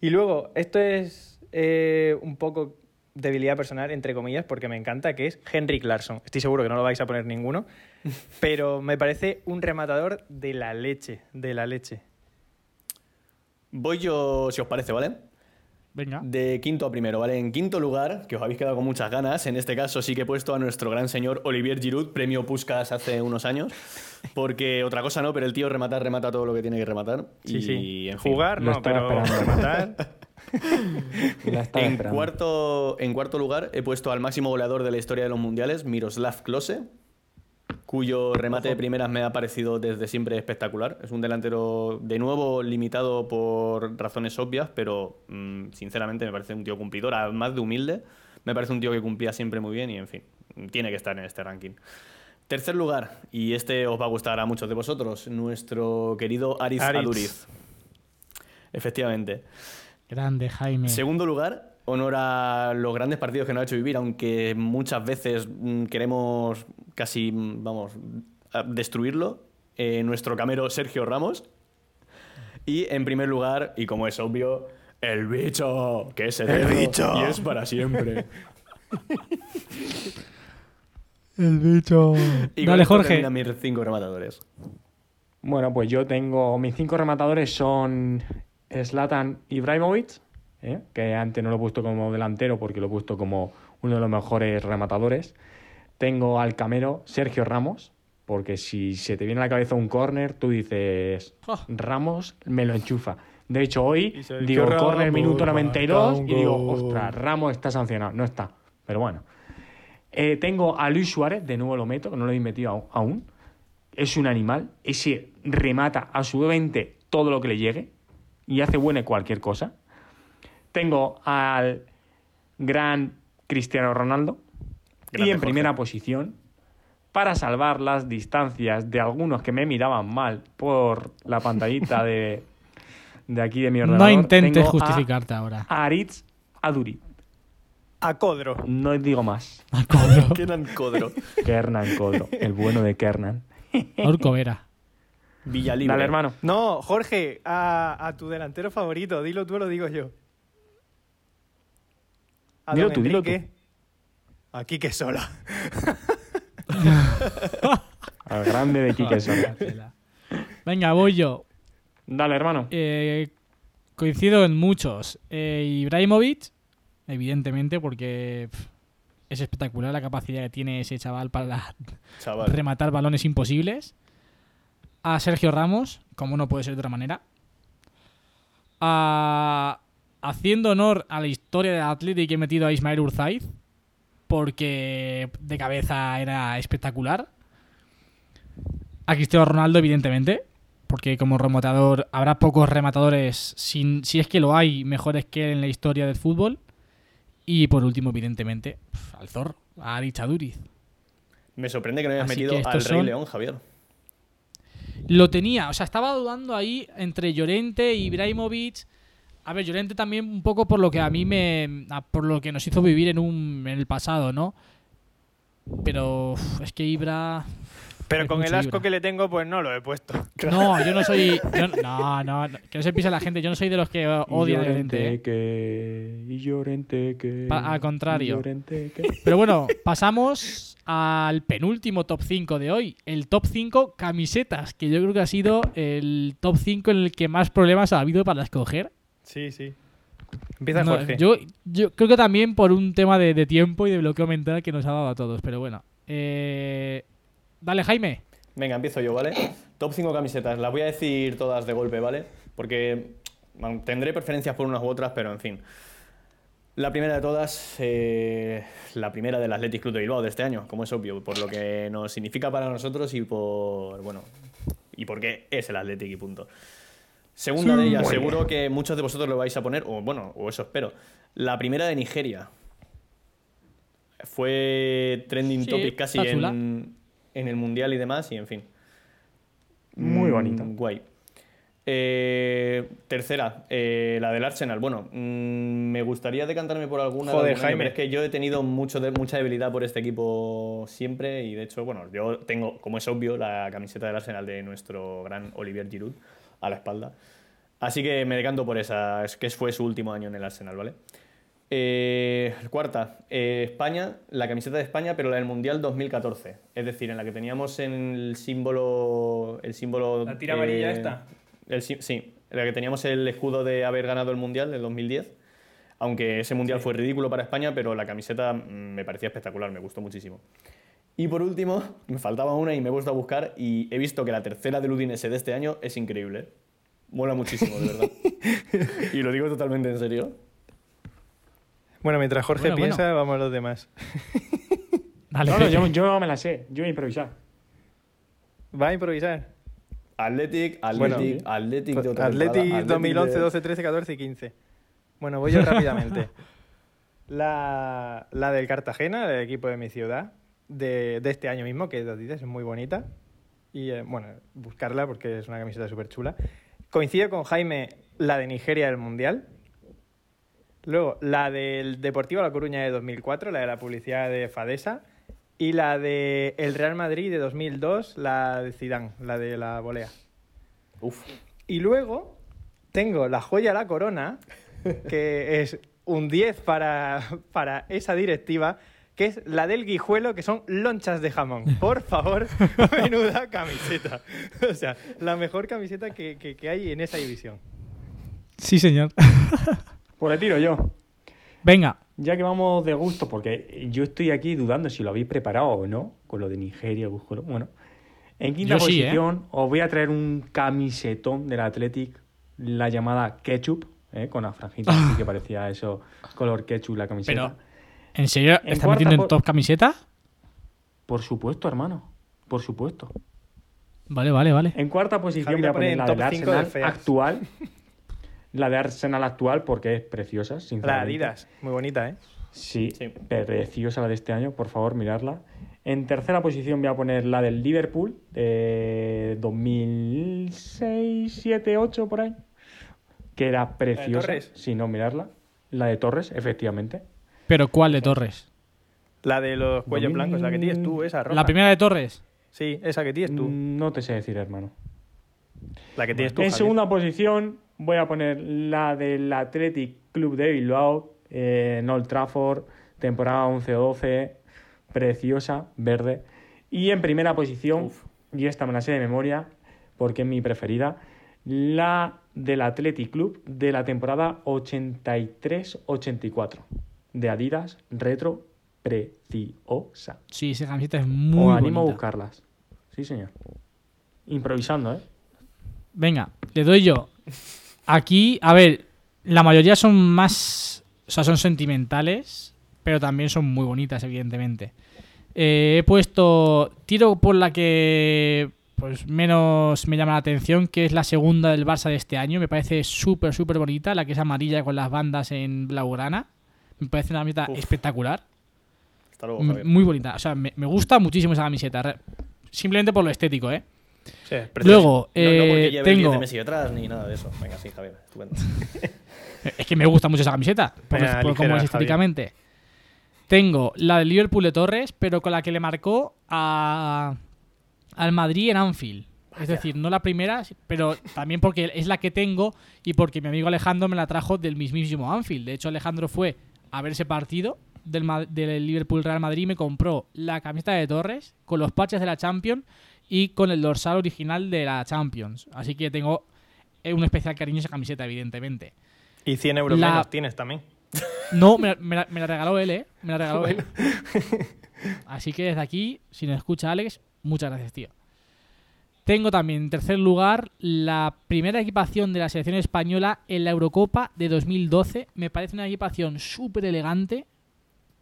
Y luego, esto es eh, un poco debilidad personal, entre comillas, porque me encanta, que es Henrik Larsson. Estoy seguro que no lo vais a poner ninguno, (laughs) pero me parece un rematador de la leche, de la leche. Voy yo, si os parece, ¿vale? Venga. De quinto a primero, ¿vale? En quinto lugar, que os habéis quedado con muchas ganas, en este caso sí que he puesto a nuestro gran señor Olivier Giroud, premio Puskas hace unos años, (laughs) porque otra cosa no, pero el tío rematar, remata todo lo que tiene que rematar. Sí, y, sí. en fin. Jugar, no, pero esperando. rematar. (laughs) En cuarto, en cuarto lugar he puesto al máximo goleador de la historia de los mundiales, Miroslav Klose, cuyo remate de primeras me ha parecido desde siempre espectacular. Es un delantero de nuevo limitado por razones obvias, pero mm, sinceramente me parece un tío cumplidor, además de humilde. Me parece un tío que cumplía siempre muy bien y, en fin, tiene que estar en este ranking. Tercer lugar, y este os va a gustar a muchos de vosotros, nuestro querido Aris, Aritz. Aduriz. Efectivamente. Grande, Jaime. Segundo lugar, honor a los grandes partidos que nos ha hecho vivir, aunque muchas veces mm, queremos casi, mm, vamos, destruirlo. eh, nuestro camero Sergio Ramos. Y en primer lugar, y como es obvio, el bicho, que es eterno bicho. y es para siempre. (laughs) El bicho. Y Dale, Jorge. mis cinco rematadores. Bueno, pues yo tengo. Mis cinco rematadores son Zlatan Ibrahimovic, ¿eh? que antes no lo he puesto como delantero porque lo he puesto como uno de los mejores rematadores. Tengo al camero Sergio Ramos, porque si se te viene a la cabeza un córner, tú dices Oh. Ramos me lo enchufa. De hecho, hoy digo córner minuto marca 92 un y digo, ostras, Ramos está sancionado. No está, pero bueno. Eh, tengo a Luis Suárez, de nuevo lo meto, que no lo he metido aún. Es un animal. Ese remata absolutamente todo lo que le llegue y hace buena cualquier cosa. Tengo al gran Cristiano Ronaldo. Grande y en Jorge. primera posición, para salvar las distancias de algunos que me miraban mal por la pantallita de, (laughs) de aquí de mi No ordenador. intentes tengo a justificarte ahora. Aritz Aduri. A Codro. No digo más. Kenan Codro. (laughs) Kernan Codro, el bueno de Kernan. Orco Vera. Villalibre. Dale, hermano. No, Jorge, a, a tu delantero favorito. Dilo tú o lo digo yo. A Dilo don tú, dilo Enrique. A Quique Sola. (laughs) Al grande de Quique Sola. Venga, voy yo. Dale, hermano. Eh, coincido en muchos. Eh, Ibrahimovic, evidentemente, porque es espectacular la capacidad que tiene ese chaval para Chaval. rematar balones imposibles. A Sergio Ramos, como no puede ser de otra manera. A- haciendo honor a la historia del Athletic he metido a Ismael Urzaiz, porque de cabeza era espectacular. A Cristiano Ronaldo, evidentemente, porque como rematador habrá pocos rematadores, sin, si es que lo hay, mejores que él en la historia del fútbol. Y por último, evidentemente, al Zor, a Aritz Aduriz. Me sorprende que no hayas Así metido al Rey son- León, Javier. Lo tenía, o sea, estaba dudando ahí entre Llorente y Ibrahimovic. A ver, Llorente también un poco por lo que a mí me. por lo que nos hizo vivir en un en el pasado, ¿no? Pero es que Ibra. Pero con el asco que le tengo, pues no lo he puesto. (laughs) No, yo no soy. yo- no, no, no, que no se pise la gente. Yo no soy de los que odian a Llorente. ¿eh? que... Y Llorente que... Pa- al contrario. y Llorente que... (laughs) Pero bueno, pasamos al penúltimo top 5 de hoy. El top 5 camisetas, que yo creo que ha sido el top 5 en el que más problemas ha habido para escoger. Sí, sí. Empieza No, Jorge. yo, yo creo que también por un tema de, de tiempo y de bloqueo mental que nos ha dado a todos. Pero bueno. Eh, dale, Jaime. Venga, empiezo yo, ¿vale? Top 5 camisetas. Las voy a decir todas de golpe, ¿vale? Porque bueno, tendré preferencias por unas u otras, pero en fin. La primera de todas, eh, la primera del Athletic Club de Bilbao de este año, como es obvio, por lo que nos significa para nosotros y por, bueno, y por qué es el Athletic y punto. Segunda de ellas, seguro que muchos de vosotros lo vais a poner, o bueno, o eso espero. La primera de Nigeria. fue trending Sí, topic casi en, en el mundial y demás, y en fin. Muy Mm, bonita. Guay. Eh, tercera, eh, la del Arsenal. Bueno, mm, me gustaría decantarme por alguna. de Joder, año, Jaime. pero es que yo he tenido mucho de, mucha debilidad por este equipo siempre y de hecho, bueno, yo tengo, como es obvio, la camiseta del Arsenal de nuestro gran Olivier Giroud a la espalda. Así que me decanto por esa, es que fue su último año en el Arsenal, ¿vale? Eh, cuarta, eh, España, la camiseta de España, pero la del Mundial 2014. Es decir, en la que teníamos en el símbolo. El símbolo ¿La tira amarilla eh, esta? el sí, sí, en la que teníamos el escudo de haber ganado el Mundial del 2010. Aunque ese Mundial fue ridículo para España, pero la camiseta mm, me parecía espectacular, me gustó muchísimo. Y por último, me faltaba una y me he puesto a buscar y he visto que la tercera del Udinese de este año es increíble. Mola muchísimo, de verdad. (laughs) y lo digo totalmente en serio. Bueno, mientras Jorge Bueno, bueno. piensa, vamos a los demás. (laughs) Dale, No, no, yo, yo me la sé. Yo voy a improvisar. ¿Va a improvisar? Athletic, Bueno, Athletic, Athletic de otra Atleti temporada, Athletic 2011, de- 12, 13, 14 y 15. Bueno, voy yo rápidamente. (laughs) La, la del Cartagena, el equipo de mi ciudad, de, de este año mismo, que es muy bonita. Y eh, bueno, buscarla porque es una camiseta súper chula. Coincide con Jaime la de Nigeria del Mundial. Luego, la del Deportivo La Coruña de 2004, la de la publicidad de Fadesa. Y la de el Real Madrid de 2002, la de Zidane, la de la volea. Uf, Y luego tengo la joya la corona, (laughs) que es un 10 para, para esa directiva, que es la del guijuelo, que son lonchas de jamón. Por favor, (laughs) menuda camiseta. O sea, la mejor camiseta que, que- que hay en esa división. Sí, señor. (laughs) Pues le tiro yo. Venga, Ya que vamos de gusto, porque yo estoy aquí dudando si lo habéis preparado o no, con lo de Nigeria, Buscolo. Bueno, en quinta Yo sí, ¿eh? posición os voy a traer un camisetón del Athletic, la llamada Ketchup, ¿eh? con la franjita así que parecía eso, color ketchup la camiseta. Pero, ¿en serio En estás metiendo en top camiseta? Por supuesto, hermano, por supuesto. Vale, vale, vale. En cuarta posición Javi voy a pone poner la del de Arsenal actual. (laughs) La de Arsenal actual porque es preciosa, La sinceramente. Adidas, muy bonita, ¿eh? Sí, Sí. preciosa la de este año, por favor, mirarla. En tercera posición voy a poner la del Liverpool de 2006, 7, 8 por ahí. Que era preciosa, Torres? si no mirarla. La de Torres, efectivamente. Pero ¿cuál de Torres? La de los cuellos 2000. blancos, la que tienes tú, esa roja. La primera de Torres. Sí, esa que tienes tú. No te sé decir, hermano. La que tienes tú, En Javier. segunda posición voy a poner la del Athletic Club de Bilbao, eh, en Old Trafford, temporada 11-12, preciosa, verde. Y en primera posición, y esta me la sé de memoria porque es mi preferida, la del Athletic Club de la temporada 83-84, de Adidas Retro Preciosa. Sí, esa camiseta es muy Os animo a buscarlas. Sí, señor. Improvisando, ¿eh? Venga, le doy yo. Aquí, a ver, la mayoría son más. O sea, son sentimentales, pero también son muy bonitas, evidentemente. Eh, he puesto. Tiro por la que. Pues menos me llama la atención, que es la segunda del Barça de este año. Me parece súper, súper bonita, la que es amarilla con las bandas en blaugrana. Me parece una camiseta Uf. espectacular. hasta luego. Muy bonita. O sea, me, me gusta muchísimo esa camiseta. Simplemente por lo estético, ¿eh? Sí. Luego, No, no porque lleve el 10 tengo. de Messi detrás ni nada de eso. Venga, sí, Javier, estupendo. (laughs) Es que me gusta mucho esa camiseta, por, Venga, por cómo es estéticamente. Tengo la del Liverpool de Torres, pero con la que le marcó a, al Madrid en Anfield. Es decir, no la primera, pero también porque es la que tengo y porque mi amigo Alejandro me la trajo del mismísimo Anfield. De hecho, Alejandro fue a ver ese partido del Liverpool Real Madrid y me compró la camiseta de Torres con los patches de la Champions y con el dorsal original de la Champions. Así que tengo eh, un especial cariño a esa camiseta, evidentemente. Y 100 euros La- menos tienes también. (laughs) No, me, la- me la, me la regaló él, ¿eh? Me la regaló él. Así que desde aquí, si nos escucha Alex, muchas gracias, tío. Tengo también en tercer lugar la primera equipación de la selección española en la Eurocopa de 2012. Me parece una equipación súper elegante,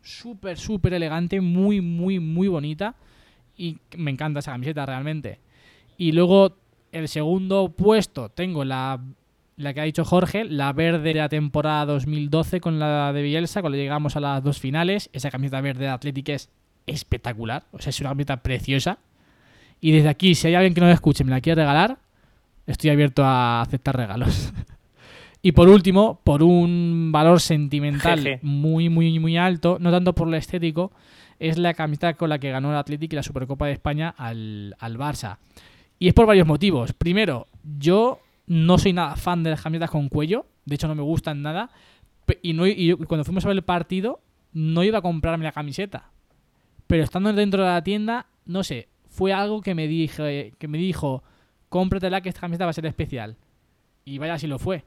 súper, súper elegante, muy, muy, muy bonita. Y me encanta esa camiseta realmente. Y luego, el segundo puesto, tengo la la que ha dicho Jorge, la verde de la temporada 2012 con la de Bielsa, cuando llegamos a las dos finales. Esa camiseta verde de Athletic es espectacular, o sea, es una camiseta preciosa. Y desde aquí, si hay alguien que no me escuche y me la quiere regalar, estoy abierto a aceptar regalos. (laughs) y por último, por un valor sentimental Jeje. muy, muy, muy alto, no tanto por lo estético, es la camiseta con la que ganó el Athletic y la Supercopa de España al, al Barça. Y es por varios motivos. Primero, yo no soy nada fan de las camisetas con cuello, de hecho no me gustan nada, y, no, cuando fuimos a ver el partido no iba a comprarme la camiseta. Pero estando dentro de la tienda, no sé, fue algo que me dije, que me dijo, cómpratela que esta camiseta va a ser especial. Y vaya si lo fue.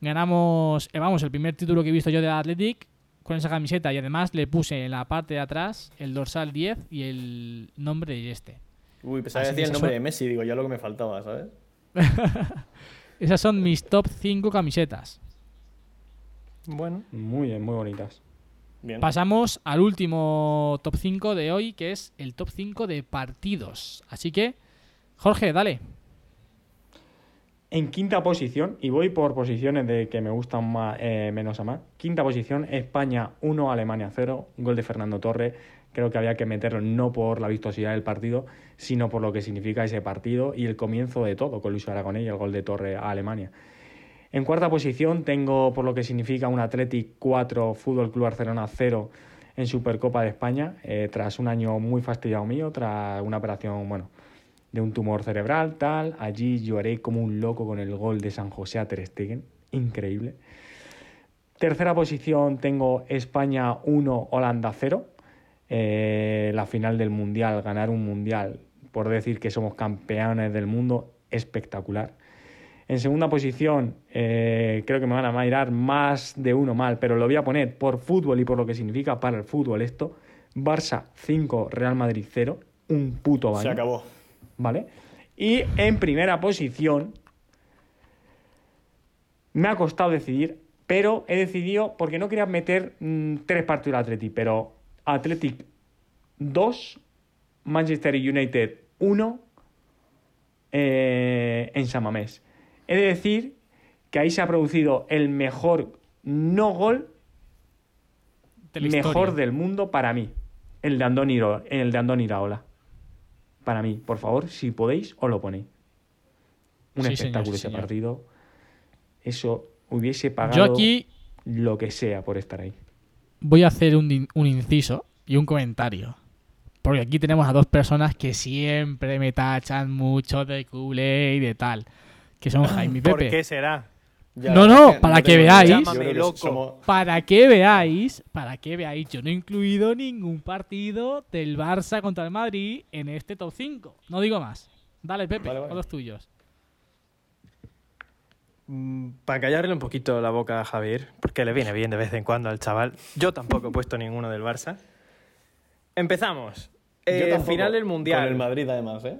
Ganamos, eh, vamos, el primer título que he visto yo de Athletic con esa camiseta y además le puse en la parte de atrás el dorsal 10 y el nombre de este. Uy, pensaba que decía el nombre son- de Messi, digo, ya lo que me faltaba, ¿sabes? (laughs) Esas son mis top 5 camisetas. Bueno, Muy bien, muy bonitas. Bien. Pasamos al último top 5 de hoy, que es el top 5 de partidos. Así que, Jorge, dale. En quinta posición, y voy por posiciones de que me gustan más, eh, menos a más. Quinta posición, España 1, Alemania 0, gol de Fernando Torres. Creo que había que meterlo no por la vistosidad del partido, sino por lo que significa ese partido y el comienzo de todo con Luis Aragonés y el gol de Torres a Alemania. En cuarta posición tengo por lo que significa un Athletic 4, Fútbol Club Barcelona 0 en Supercopa de España, eh, tras un año muy fastidiado mío, tras una operación, bueno, de un tumor cerebral, tal. Allí lloré como un loco con el gol de San José a Ter Stegen, increíble. Tercera posición tengo España 1, Holanda 0. Eh, la final del Mundial, ganar un Mundial, por decir que somos campeones del mundo, espectacular. En segunda posición, eh, creo que me van a mirar más de uno mal, pero lo voy a poner por fútbol y por lo que significa para el fútbol esto. Barça 5, Real Madrid 0. Un puto baño. Se acabó. ¿Vale? Y en primera posición, me ha costado decidir, pero he decidido, porque no quería meter mm, tres partidos al Athletic, pero Athletic 2, Manchester United 1 eh, en Samamés. He de decir que ahí se ha producido el mejor no gol De mejor del mundo para mí. El de Andón Iraola. Para mí, por favor, si podéis, os lo ponéis. Un Sí, espectáculo señor, sí, ese señor. partido. Eso hubiese pagado Yo aquí lo que sea por estar ahí. voy a hacer un, un inciso y un comentario. Porque aquí tenemos a dos personas que siempre me tachan mucho de culé y de tal. Que son Jaime y ¿por Pepe. qué será? Ya, No, no, para que veáis. Llámame loco. somos- Para que veáis, para que veáis, yo no he incluido ningún partido del Barça contra el Madrid en este top 5. No digo más. Dale, Pepe, Vale, vale. con los tuyos. Mm, Para callarle un poquito la boca a Javier, porque le viene bien de vez en cuando al chaval. Yo tampoco he puesto ninguno del Barça. Empezamos. Eh, final del Mundial. Con el Madrid, además, ¿eh?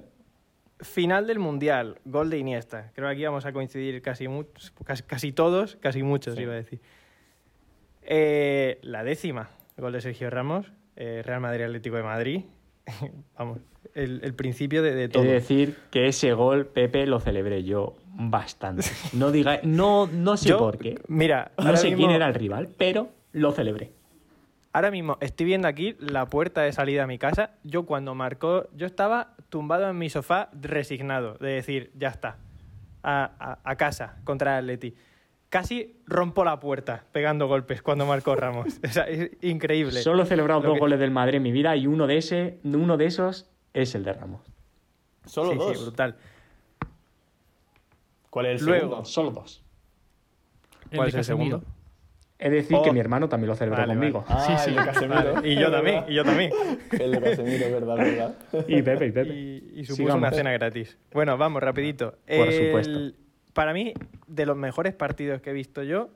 Final del Mundial, gol de Iniesta. Creo que aquí vamos a coincidir casi, muchos, casi, casi todos, casi muchos, Sí. iba a decir. Eh, la décima, gol de Sergio Ramos, eh, Real Madrid Atlético de Madrid. (laughs) vamos, el, el principio de, todo. de decir que ese gol, Pepe, lo celebré yo bastante. No diga, no, no sé Yo, por qué. Mira, No sé mismo- quién era el rival, pero lo celebré. Ahora mismo estoy viendo aquí la puerta de salida a mi casa. Yo cuando marcó, yo estaba tumbado en mi sofá resignado, de decir, ya está, a, a- a casa contra el Atleti. Casi rompo la puerta pegando golpes cuando marcó Ramos. (laughs) O sea, es increíble. Solo he celebrado Lo dos que- goles del Madrid en mi vida y uno de, ese, uno de esos es el de Ramos. Solo Sí, sí, dos. brutal. ¿Cuál es el Luego. segundo? Solo dos. ¿Cuál es el segundo? He de decir que Oh. mi hermano también lo celebró Vale, conmigo. Ah, Sí, sí. el de Casemiro. Vale, Y yo también, y yo también. (laughs) El de Casemiro, verdad, verdad. Y Pepe, y Pepe. Y, y supuso Sigamos. una cena gratis. Bueno, vamos, rapidito. Por El- supuesto. Para mí, de los mejores partidos que he visto yo,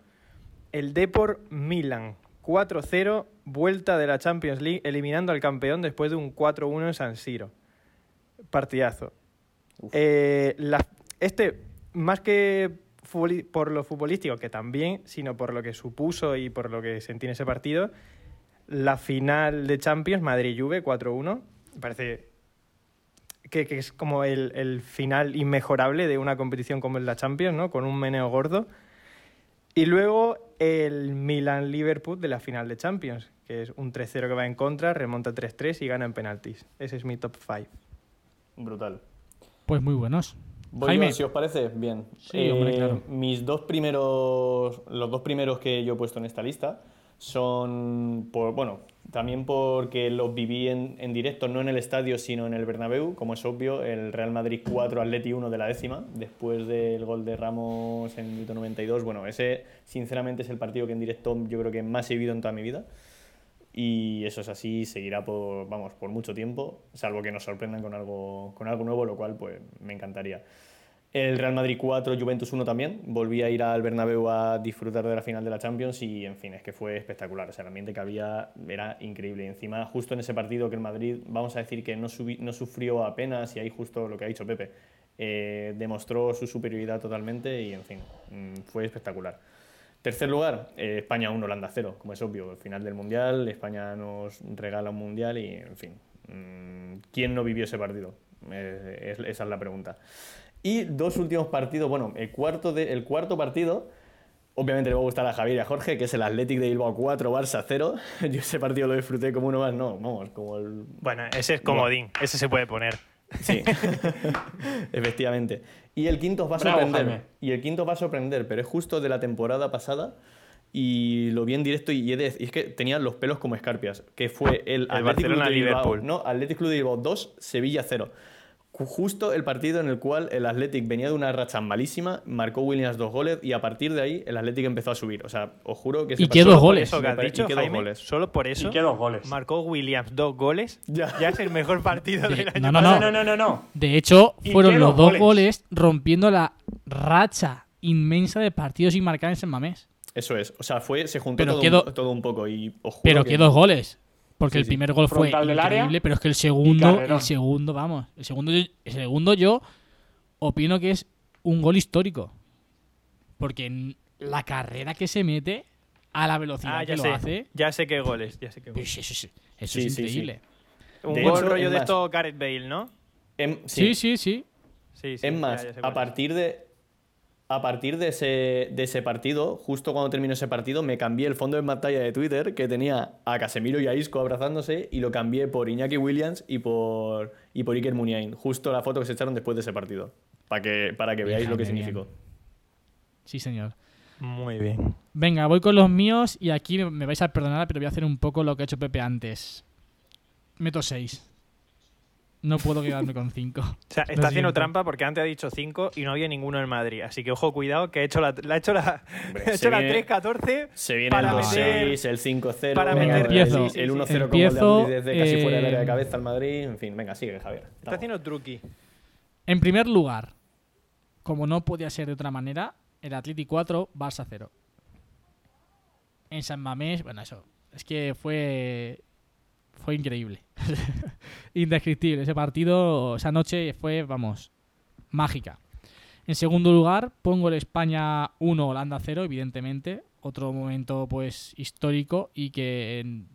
el Depor Milan. 4-0, vuelta de la Champions League, eliminando al campeón después de un 4-1 en San Siro. Partidazo. Eh, la- este, más que por lo futbolístico, que también, sino por lo que supuso y por lo que sentí en ese partido, la final de Champions, Madrid-Juve 4-1, me parece que, que es como el, el final inmejorable de una competición como es la Champions, ¿no? Con un meneo gordo. Y luego el Milan-Liverpool de la final de Champions, que es un 3-0 que va en contra, remonta 3-3 y gana en penaltis. Ese es mi top 5. Brutal. Pues muy buenos. Voy Jaime. yo, si os parece, bien. Sí, hombre, claro. Mis dos primeros, los dos primeros que yo he puesto en esta lista son, por, bueno, también porque los viví en, en directo, no en el estadio, sino en el Bernabéu, como es obvio, el Real Madrid 4, Atleti 1 de la décima, después del gol de Ramos en el minuto 92. Bueno, ese sinceramente es el partido que en directo yo creo que más he vivido en toda mi vida. Y eso es así, seguirá por, vamos, por mucho tiempo, salvo que nos sorprendan con algo, con algo nuevo, lo cual pues me encantaría. El Real Madrid 4, Juventus 1 también. Volví a ir al Bernabéu a disfrutar de la final de la Champions y, en fin, es que fue espectacular. O sea, el ambiente que había era increíble. Y encima, justo en ese partido que el Madrid, vamos a decir que no, subi- no sufrió apenas, y ahí justo lo que ha dicho Pepe, eh, demostró su superioridad totalmente y, en fin, mm, fue espectacular. Tercer lugar, eh, España 1, Holanda 0, como es obvio, el final del Mundial, España nos regala un Mundial y, en fin, mm, ¿quién no vivió ese partido? Eh, es- esa es la pregunta. Y dos últimos partidos, bueno, el cuarto, de- el cuarto partido, obviamente le va a gustar a Javier y a Jorge, que es el Athletic de Bilbao 4, Barça 0. (laughs) Yo ese partido lo disfruté como uno más, no, vamos, como el Bueno, ese es comodín, ese se puede poner. Sí, (laughs) efectivamente. Y el quinto os va a Bravo, sorprender. Jaime. Y el quinto os va a sorprender, pero es justo de la temporada pasada y lo vi en directo y, y es que tenía los pelos como escarpias, que fue el, Athletic Club de Bilbao, Barcelona-Liverpool. no, Athletic Club de Bilbao 2, Sevilla 0. Ju- Justo el partido en el cual el Athletic venía de una racha malísima, marcó Williams dos goles y a partir de ahí el Athletic empezó a subir. O sea, os juro que ese Y qué dos Por goles. eso que has dicho, y qué dos Jaime, goles. solo por eso Y qué dos goles. marcó Williams dos goles. (laughs) Ya. Ya, es el mejor partido De- del año. no, no, No, no. no, no, no, no. De hecho, ¿Y fueron los dos goles? goles rompiendo la racha inmensa de partidos sin marcar en San Mamés. Eso es. O sea, fue, se juntó todo, quedó- un, todo un poco y os juro Pero que- que dos goles. Porque Sí, el primer gol fue área increíble, pero es que el segundo, el segundo, vamos, el segundo, el segundo yo opino que es un gol histórico. Porque en la carrera que se mete a la velocidad Ah, que ya lo sé. hace, Ya sé qué goles, ya sé qué goles. pues eso, es- eso Sí, es sí, sí. increíble. Un De gol hecho, rollo de más- esto Gareth Bale, ¿no? Em- Sí, sí, sí. Sí, sí. Es más, a partir de. A partir de ese, de ese partido, justo cuando terminó ese partido, me cambié el fondo de pantalla de Twitter que tenía a Casemiro y a Isco abrazándose y lo cambié por Iñaki Williams y por, y por Iker Muniain. Justo la foto que se echaron después de ese partido. Para que, para que Bien, veáis lo que bien. significó. Sí, señor. Muy bien. Venga, voy con los míos y aquí me- me vais a perdonar, pero voy a hacer un poco lo que ha hecho Pepe antes. Meto 6. No puedo quedarme con 5. (laughs) O sea, está haciendo trampa porque antes ha dicho 5 y no había ninguno en Madrid. Así que ojo, cuidado, que ha hecho la, la ha hecho la, (laughs) Hombre, ha se hecho la viene- 3-14. Se viene Para el meter- 2-6, el 5-0, para Venga, meter- empiezo. el, Sí, sí, el sí. 1-0 como el de desde casi fuera del área de eh, cabeza al Madrid. En fin, venga, sigue, Javier. Está Vamos. haciendo truqui. En primer lugar, como no podía ser de otra manera, el Atleti 4, Barça 0. En San Mamés, bueno, eso, es que fue fue increíble. (laughs) Indescriptible. Ese partido, esa noche fue, vamos, mágica. En segundo lugar, pongo el España 1, Holanda 0, evidentemente. Otro momento, pues, histórico y que, en-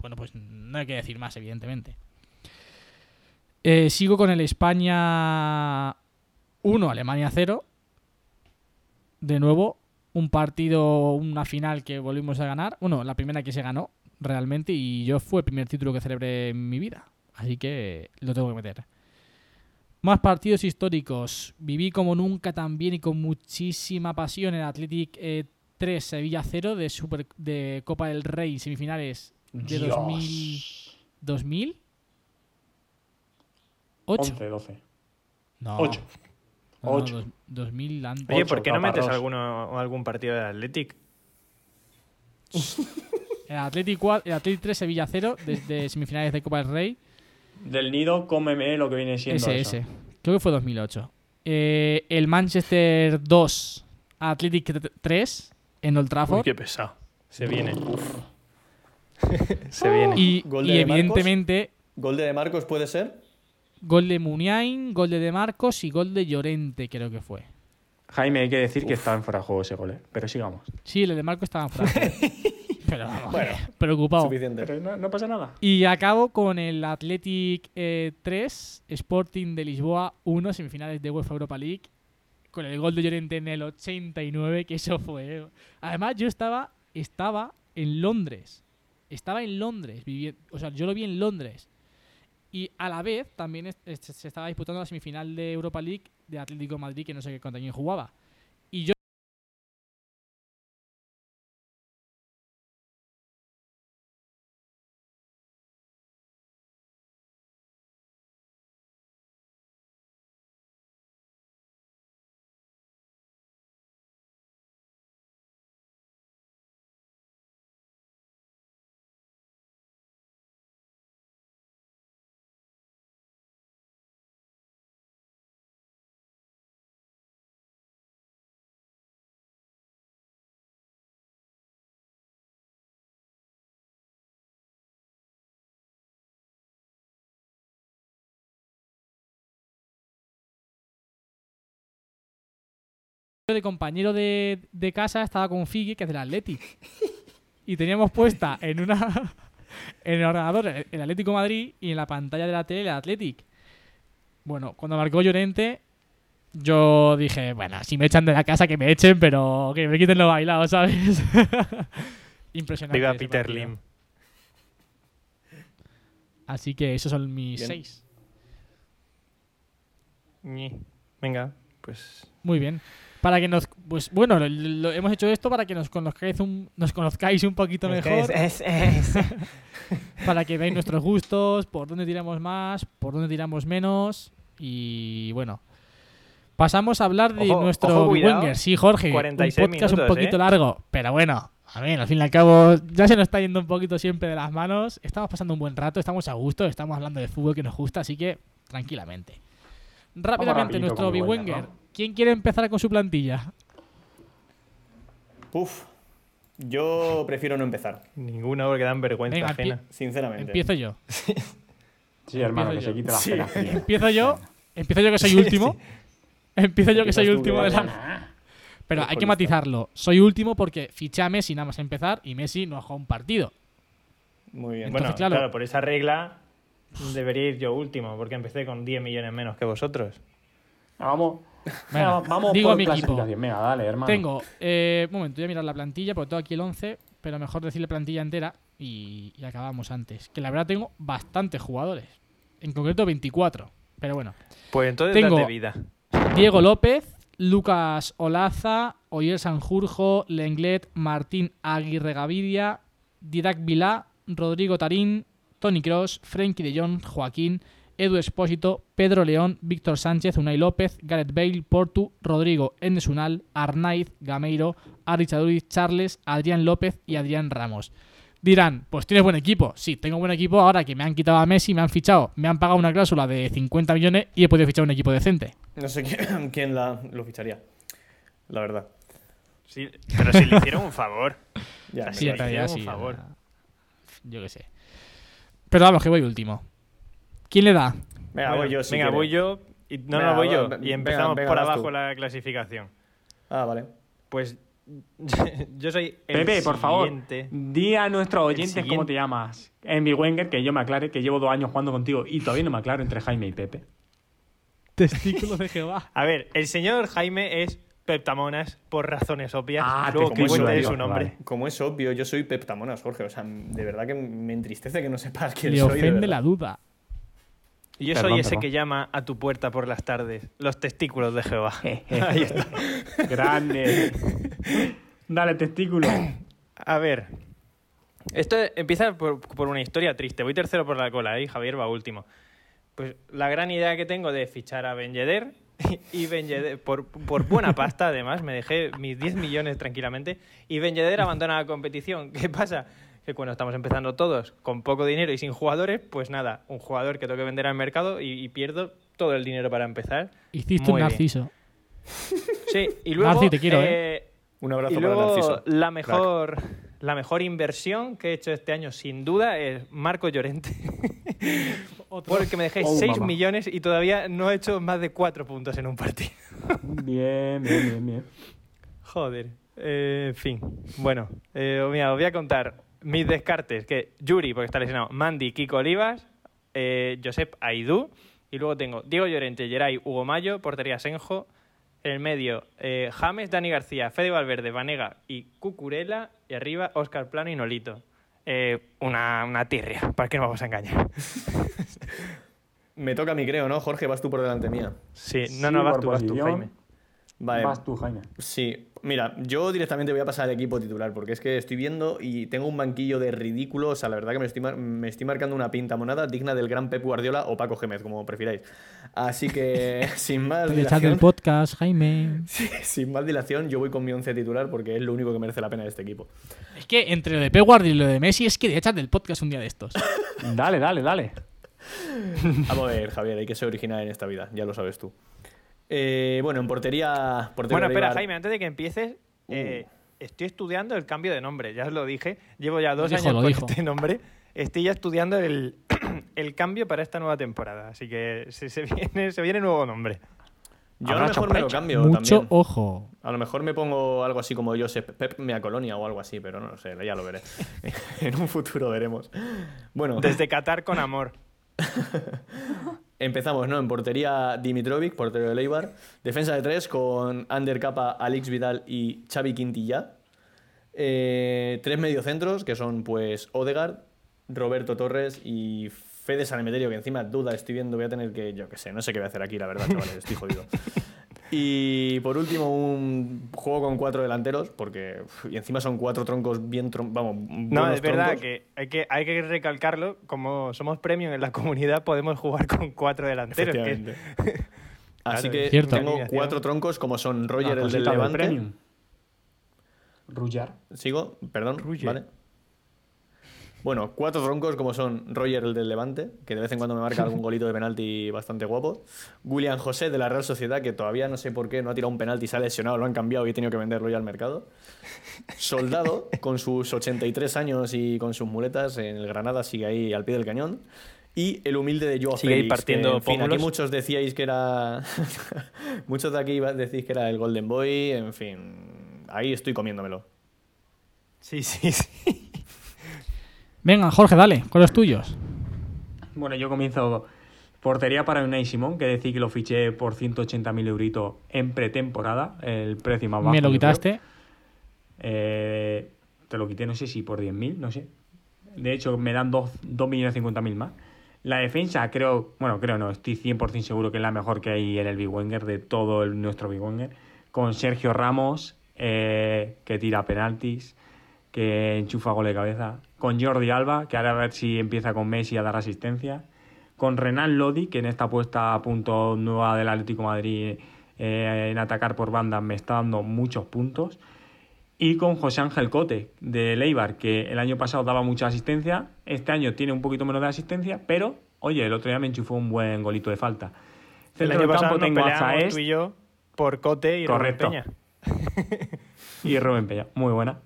bueno, pues no hay que decir más, evidentemente. Eh, sigo con el España 1, Alemania 0. De nuevo, un partido, una final que volvimos a ganar. Bueno, la primera que se ganó realmente y yo fue el primer título que celebré en mi vida. Así que lo tengo que meter. Más partidos históricos. Viví como nunca también y con muchísima pasión el Athletic eh, 3, Sevilla 0 de, Super, de Copa del Rey semifinales de Dios. 2000. 2000 8. 11, 12. No. 8. No, no, Ocho. dos- 2000 antes. Oye, ¿por qué no metes alguno, algún partido de Athletic? (laughs) El Athletic, 4, el Athletic 3, Sevilla 0, desde (laughs) semifinales de Copa del Rey. Del nido, cómeme lo que viene siendo Ese, eso. ese. Creo que fue 2008. Eh, el Manchester 2, Athletic 3, en Old Trafford. Uy, qué pesado. Se viene. (laughs) Se viene. y Gol de y De Marcos. evidentemente, ¿Gol de De Marcos puede ser? gol de Muniain, gol de De Marcos y gol de Llorente, creo que fue. Jaime, hay que decir que estaba en fuera de juego ese gol, ¿eh? pero sigamos. Sí, el de Marcos estaba en Francia. (laughs) Pero vamos, preocupado. Suficiente. Pero no, no pasa nada. Y acabo con el Athletic eh, 3, Sporting de Lisboa 1, semifinales de UEFA Europa League, con el gol de Llorente en el 89, que eso fue... Además, yo estaba, estaba en Londres. Estaba en Londres, vivi- o sea, yo lo vi en Londres. Y a la vez también es- es- se estaba disputando la semifinal de Europa League de Atlético de Madrid, que no sé qué contra quién jugaba. De compañero de, de casa estaba con Figgy, que es del Atleti. Y teníamos puesta en una en el ordenador el Atlético de Madrid y en la pantalla de la tele el Athletic. Bueno, cuando marcó Llorente, yo dije, bueno, si me echan de la casa que me echen, pero que me quiten lo bailado, ¿sabes? (laughs) Impresionante. Viva Peter partido. Lim. Así que esos son mis Bien. seis. Venga, pues Muy bien. Para que nos, pues bueno, lo- lo- hemos hecho esto para que nos conozcáis un, nos conozcáis un poquito mejor. Es- es- es- (laughs) para que veáis nuestros gustos, por dónde tiramos más, por dónde tiramos menos. Y bueno, pasamos a hablar de Ojo- nuestro ojo. Wenger. Sí, Jorge, 46 un podcast un minutos, poquito ¿eh? largo, pero bueno, a ver, al fin y al cabo, ya se nos está yendo un poquito siempre de las manos. Estamos pasando un buen rato, estamos a gusto, estamos hablando de fútbol que nos gusta, así que tranquilamente. Rápidamente, rapidito nuestro Big Wenger. ¿Quién quiere empezar con su plantilla? Uf. Yo prefiero no empezar, Ninguna porque dan vergüenza Venga, ajena. sinceramente. Empiezo yo. (laughs) Sí, hermano, que se quite la Sí. pena. Empiezo yo. Empiezo yo que soy último. Empiezo yo que soy último de la. Pero hay que matizarlo. Soy último porque fiché a Messi nada más empezar y Messi no ha jugado un partido. Muy bien. Entonces, bueno, claro. claro. por esa regla debería ir yo último, porque empecé con 10 millones menos que vosotros. Ah, Vamos, (laughs) Venga, vamos digo por a mi equipo. Venga, dale, hermano. Tengo. Eh, un momento, voy a mirar la plantilla porque tengo aquí el 11. Pero mejor decir la plantilla entera y, y acabamos antes. Que la verdad tengo bastantes jugadores. En concreto 24. Pero bueno. Pues entonces Tengo- date vida. Diego López, Lucas Olaza, Oyer Sanjurjo, Lenglet, Martín Aguirre Gaviria, Didac Vilá, Rodrigo Tarín, Tony Cross, Frenkie de Jong, Joaquín, Edu Espósito, Pedro León, Víctor Sánchez, Unai López, Gareth Bale, Portu, Rodrigo Enesunal, Arnaiz, Gameiro, Ari Chaduri, Charles, Adrián López y Adrián Ramos. Dirán, pues tienes buen equipo. Sí, tengo buen equipo ahora que me han quitado a Messi, me han fichado, me han pagado una cláusula de 50 millones y he podido fichar un equipo decente. No sé quién, (laughs) quién la, lo ficharía. La verdad. Sí, pero si le hicieron un favor. (laughs) Ya, Sí, te realidad hicieron un sí, favor. Yo qué sé. Pero vamos, que voy último. ¿Quién le da? Venga, voy yo. si venga, quieres. voy yo. Y, no, Venga, no, voy va- yo. Y empezamos venga, por abajo tú. la clasificación. Ah, vale. Pues (laughs) yo soy el Pepe, por favor, di a nuestros oyentes cómo te llamas. En mi Wenger, que yo me aclare, que llevo dos años jugando contigo y todavía no me aclaro entre Jaime y Pepe. Testículos de Jehová. (laughs) A ver, el señor Jaime es Peptamonas por razones obvias. Ah, Luego te que como cuente eso, su nombre. vale. Como es obvio, yo soy Peptamonas, Jorge. O sea, de verdad que me entristece que no sepas quién Le soy. de ofende la duda. Yo Perdón, soy ese perdón. que llama a tu puerta por las tardes. Los testículos de Jehová. (laughs) (laughs) Ahí está. Grande. Dale, testículo. A ver. Esto empieza por, por una historia triste. Voy tercero por la cola, ¿eh? Javier va último. Pues la gran idea que tengo de fichar a Ben Yedder, (laughs) y Ben Yedder, por, por buena pasta además, me dejé mis 10 millones tranquilamente, y Ben Yedder abandona la competición. ¿Qué pasa? Que cuando estamos empezando todos con poco dinero y sin jugadores, pues nada, un jugador que tengo que vender al mercado y, y pierdo todo el dinero para empezar. Hiciste Muy un bien. narciso. (laughs) Sí, y luego... Narci, te quiero, eh, Un abrazo y para luego Narciso. la mejor, la mejor inversión que he hecho este año, sin duda, es Marco Llorente. (laughs) Porque me dejé Oh, 6 mamá. millones y todavía no he hecho más de 4 puntos en un partido. (laughs) Bien, bien, bien, bien. Joder. Eh, en fin, bueno, eh, mira, os voy a contar mis descartes, que Yuri, porque está lesionado, Mandy, Kiko Olivas, eh, Josep Aidú, y luego tengo Diego Llorente, Geray, Hugo Mayo, portería Senjo, en el medio eh, James, Dani García, Fede Valverde, Vanega y Cucurella, y arriba Oscar Plano y Nolito. Eh, una, una tirria, ¿para qué nos vamos a engañar? (laughs) Me toca a mí, creo, ¿no? Jorge, vas tú por delante mía. Sí, Sí, no, no, vas por tú, vas tú. Jaime. Vale. Vas tú, Jaime. Sí, mira, yo directamente voy a pasar al equipo titular porque es que estoy viendo y tengo un banquillo de ridículo. O sea, la verdad que me estoy, mar- me estoy marcando una pinta monada digna del gran Pep Guardiola o Paco Gémez, como prefiráis. Así que, (laughs) sin más echando el dilación, podcast, Jaime. (laughs) sin más dilación, yo voy con mi once titular porque es lo único que merece la pena de este equipo. Es que entre lo de Pep Guardiola y lo de Messi es que de echar del podcast un día de estos. (laughs) Dale, dale, dale. Vamos a ver, Javier, hay que ser original en esta vida, ya lo sabes tú. Eh, bueno, en portería. portero Bueno, espera, Jaime, antes de que empieces, Uh. eh, estoy estudiando el cambio de nombre, ya os lo dije. Llevo ya dos dijo, años con dijo. este nombre. Estoy ya estudiando el, (clears throat) el cambio para esta nueva temporada, así que se, se viene, se viene nuevo nombre. Yo a lo mejor me lo cambio Mucho también. ojo. A lo mejor me pongo algo así como Josep Pep Mea Colonia o algo así, pero no lo sé, ya lo veré. (laughs) en un futuro veremos. Bueno, Desde Qatar con amor. (laughs) empezamos, ¿no? En portería Dimitrovic, portero de Leibar. Defensa de tres con Ander Capa, Alex Vidal y Xavi Quintilla. Eh, tres mediocentros que son pues Odegaard, Roberto Torres y Fede San Emeterio, que encima duda estoy viendo, voy a tener que, yo qué sé, no sé qué voy a hacer aquí, la verdad, chavales, estoy jodido. (laughs) Y por último, un juego con cuatro delanteros, porque y encima son cuatro troncos bien, tron- vamos, No, es verdad troncos. que hay, que hay que recalcarlo. Como somos premium en la (laughs) comunidad, podemos jugar con cuatro delanteros. que-. (laughs) Así Claro, que Cierto. tengo cuatro troncos como son Roger, Una el del cosita del Levante. Premium. Rullar. Sigo, perdón, Roger. ¿vale? Bueno, cuatro troncos como son Roger, el del Levante, que de vez en cuando me marca algún (laughs) golito de penalti bastante guapo. William José, de la Real Sociedad, que todavía no sé por qué no ha tirado un penalti, se ha lesionado, lo han cambiado y he tenido que venderlo ya al mercado. Soldado, (laughs) con sus 83 años y con sus muletas, en el Granada sigue ahí al pie del cañón. Y el humilde de Joao Sigue Félix, partiendo que, en fin, aquí muchos decíais que era... (laughs) muchos de aquí decís que era el Golden Boy, en fin, ahí estoy comiéndomelo. Sí, sí, sí. Venga, Jorge, dale, con los tuyos. Bueno, yo comienzo portería para Unai Simón, que decir que lo fiché por 180.000 euritos en pretemporada, el precio más bajo. Me lo quitaste. Eh, te lo quité, no sé si por 10.000, no sé. De hecho, me dan 2.050.000 más. La defensa, creo, bueno, creo no, estoy 100% seguro que es la mejor que hay en el Big Wenger, de todo el, nuestro Big Wenger. Con Sergio Ramos, eh, que tira penaltis, que enchufa gol de cabeza. Con Jordi Alba, que ahora a ver si empieza con Messi a dar asistencia. Con Renan Lodi, que en esta apuesta a punto nueva del Atlético de Madrid eh, en atacar por bandas me está dando muchos puntos. Y con José Ángel Cote, de Leibar, que el año pasado daba mucha asistencia. Este año tiene un poquito menos de asistencia, pero, oye, el otro día me enchufó un buen golito de falta. El Centro año del pasado campo tengo a peleábamos Zaes tú y yo por Cote y Rubén Correcto. Peña. y Rubén Pella. Muy buena.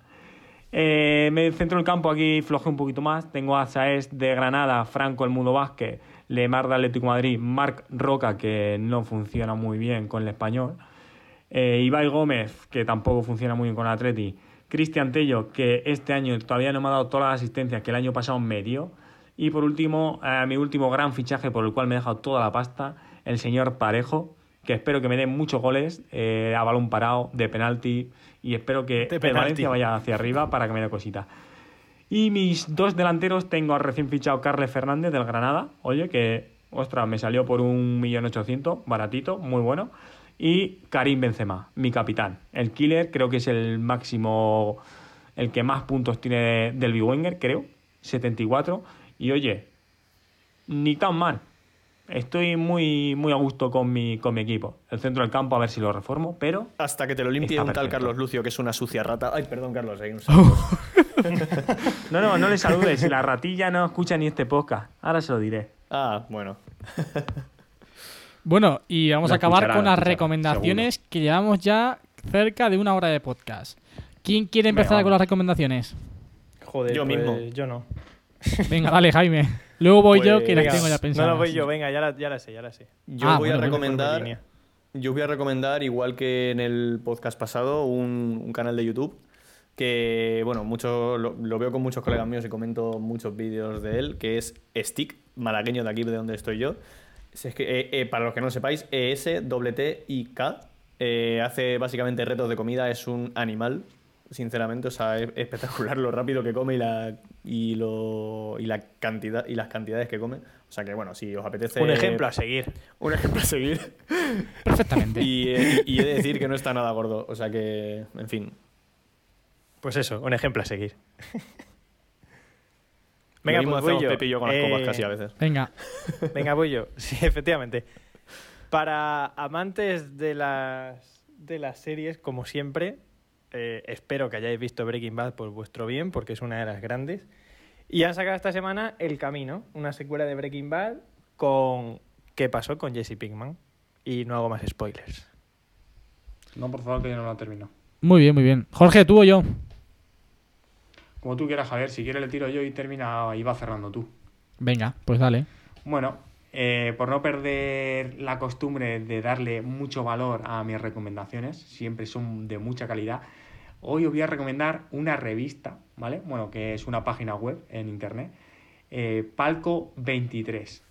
Eh, me centro el campo aquí, floje un poquito más. Tengo a Saez de Granada, Franco el Mundo Vázquez, Lemar de Atlético Madrid, Marc Roca, que no funciona muy bien con el español. Eh, Ibai Gómez, que tampoco funciona muy bien con el Atleti. Cristian Tello, que este año todavía no me ha dado todas las asistencias que el año pasado me dio. Y por último, eh, mi último gran fichaje por el cual me he dejado toda la pasta, el señor Parejo, que espero que me dé muchos goles eh, a balón parado, de penalti, y espero que el. Valencia vaya hacia arriba para que me dé cosita. Y mis dos delanteros tengo al recién fichado Carles Fernández del Granada, oye, que, ostras, me salió por un millón ochocientos, baratito, muy bueno. Y Karim Benzema, mi capitán. El killer creo que es el máximo, el que más puntos tiene del Big Wenger, creo, 74. Y oye, ni tan mal. Estoy muy, muy a gusto con mi, con mi equipo. El centro del campo, a ver si lo reformo, pero Hasta que te lo limpie un tal. Carlos Lucio, que es una sucia rata. Ay, perdón, Carlos. ahí un (laughs) saludo. No, no, no le saludes. La ratilla no escucha ni este podcast. Ahora se lo diré. ah, bueno. Bueno, y vamos Lo a acabar con las recomendaciones que llevamos ya cerca de una hora de podcast. ¿Quién quiere Venga, empezar con las recomendaciones? Joder, Yo pues, mismo. Yo no. Venga, dale, Jaime. (laughs) Luego voy yo, Pues, que las Venga, tengo ya pensadas. No, no voy yo, venga, ya la, ya la sé, ya la sé. Yo Ah, voy bueno, a recomendar. Yo voy a recomendar, igual que en el podcast pasado, un, un canal de YouTube que, bueno, mucho, lo, lo veo con muchos colegas míos y comento muchos vídeos de él, que es Stick, malagueño de aquí de donde estoy yo. Si Es que, eh, eh, para los que no lo sepáis, E E-S-T-I-K. Eh, hace básicamente retos de comida, es un animal, sinceramente. O sea, es espectacular lo rápido que come y la, y lo, y la cantidad y las cantidades que come. O sea que, bueno, si os apetece. Un ejemplo a seguir. (laughs) Un ejemplo a seguir. Perfectamente. Y, eh, y he de decir que no está nada gordo. O sea que, en fin. Pues eso, un ejemplo a seguir. Lo Venga, mismo pues voy yo. Pepe y yo con las copas Eh, casi a veces. Venga, Venga, voy yo. Sí, efectivamente. Para amantes de las, de las series, como siempre, eh, espero que hayáis visto Breaking Bad por vuestro bien, porque es una de las grandes. Y han sacado esta semana El Camino, una secuela de Breaking Bad con ¿Qué pasó con Jesse Pinkman? Y no hago más spoilers. No, por favor, que yo no lo termino. muy bien, muy bien. Jorge, ¿tú o yo? Como tú quieras, Javier. Si quieres, le tiro yo y termina y va cerrando tú. Venga, pues dale. Bueno, eh, por no perder la costumbre de darle mucho valor a mis recomendaciones, siempre son de mucha calidad, hoy os voy a recomendar una revista, ¿vale? Bueno, que es una página web en internet, eh, Palco 23.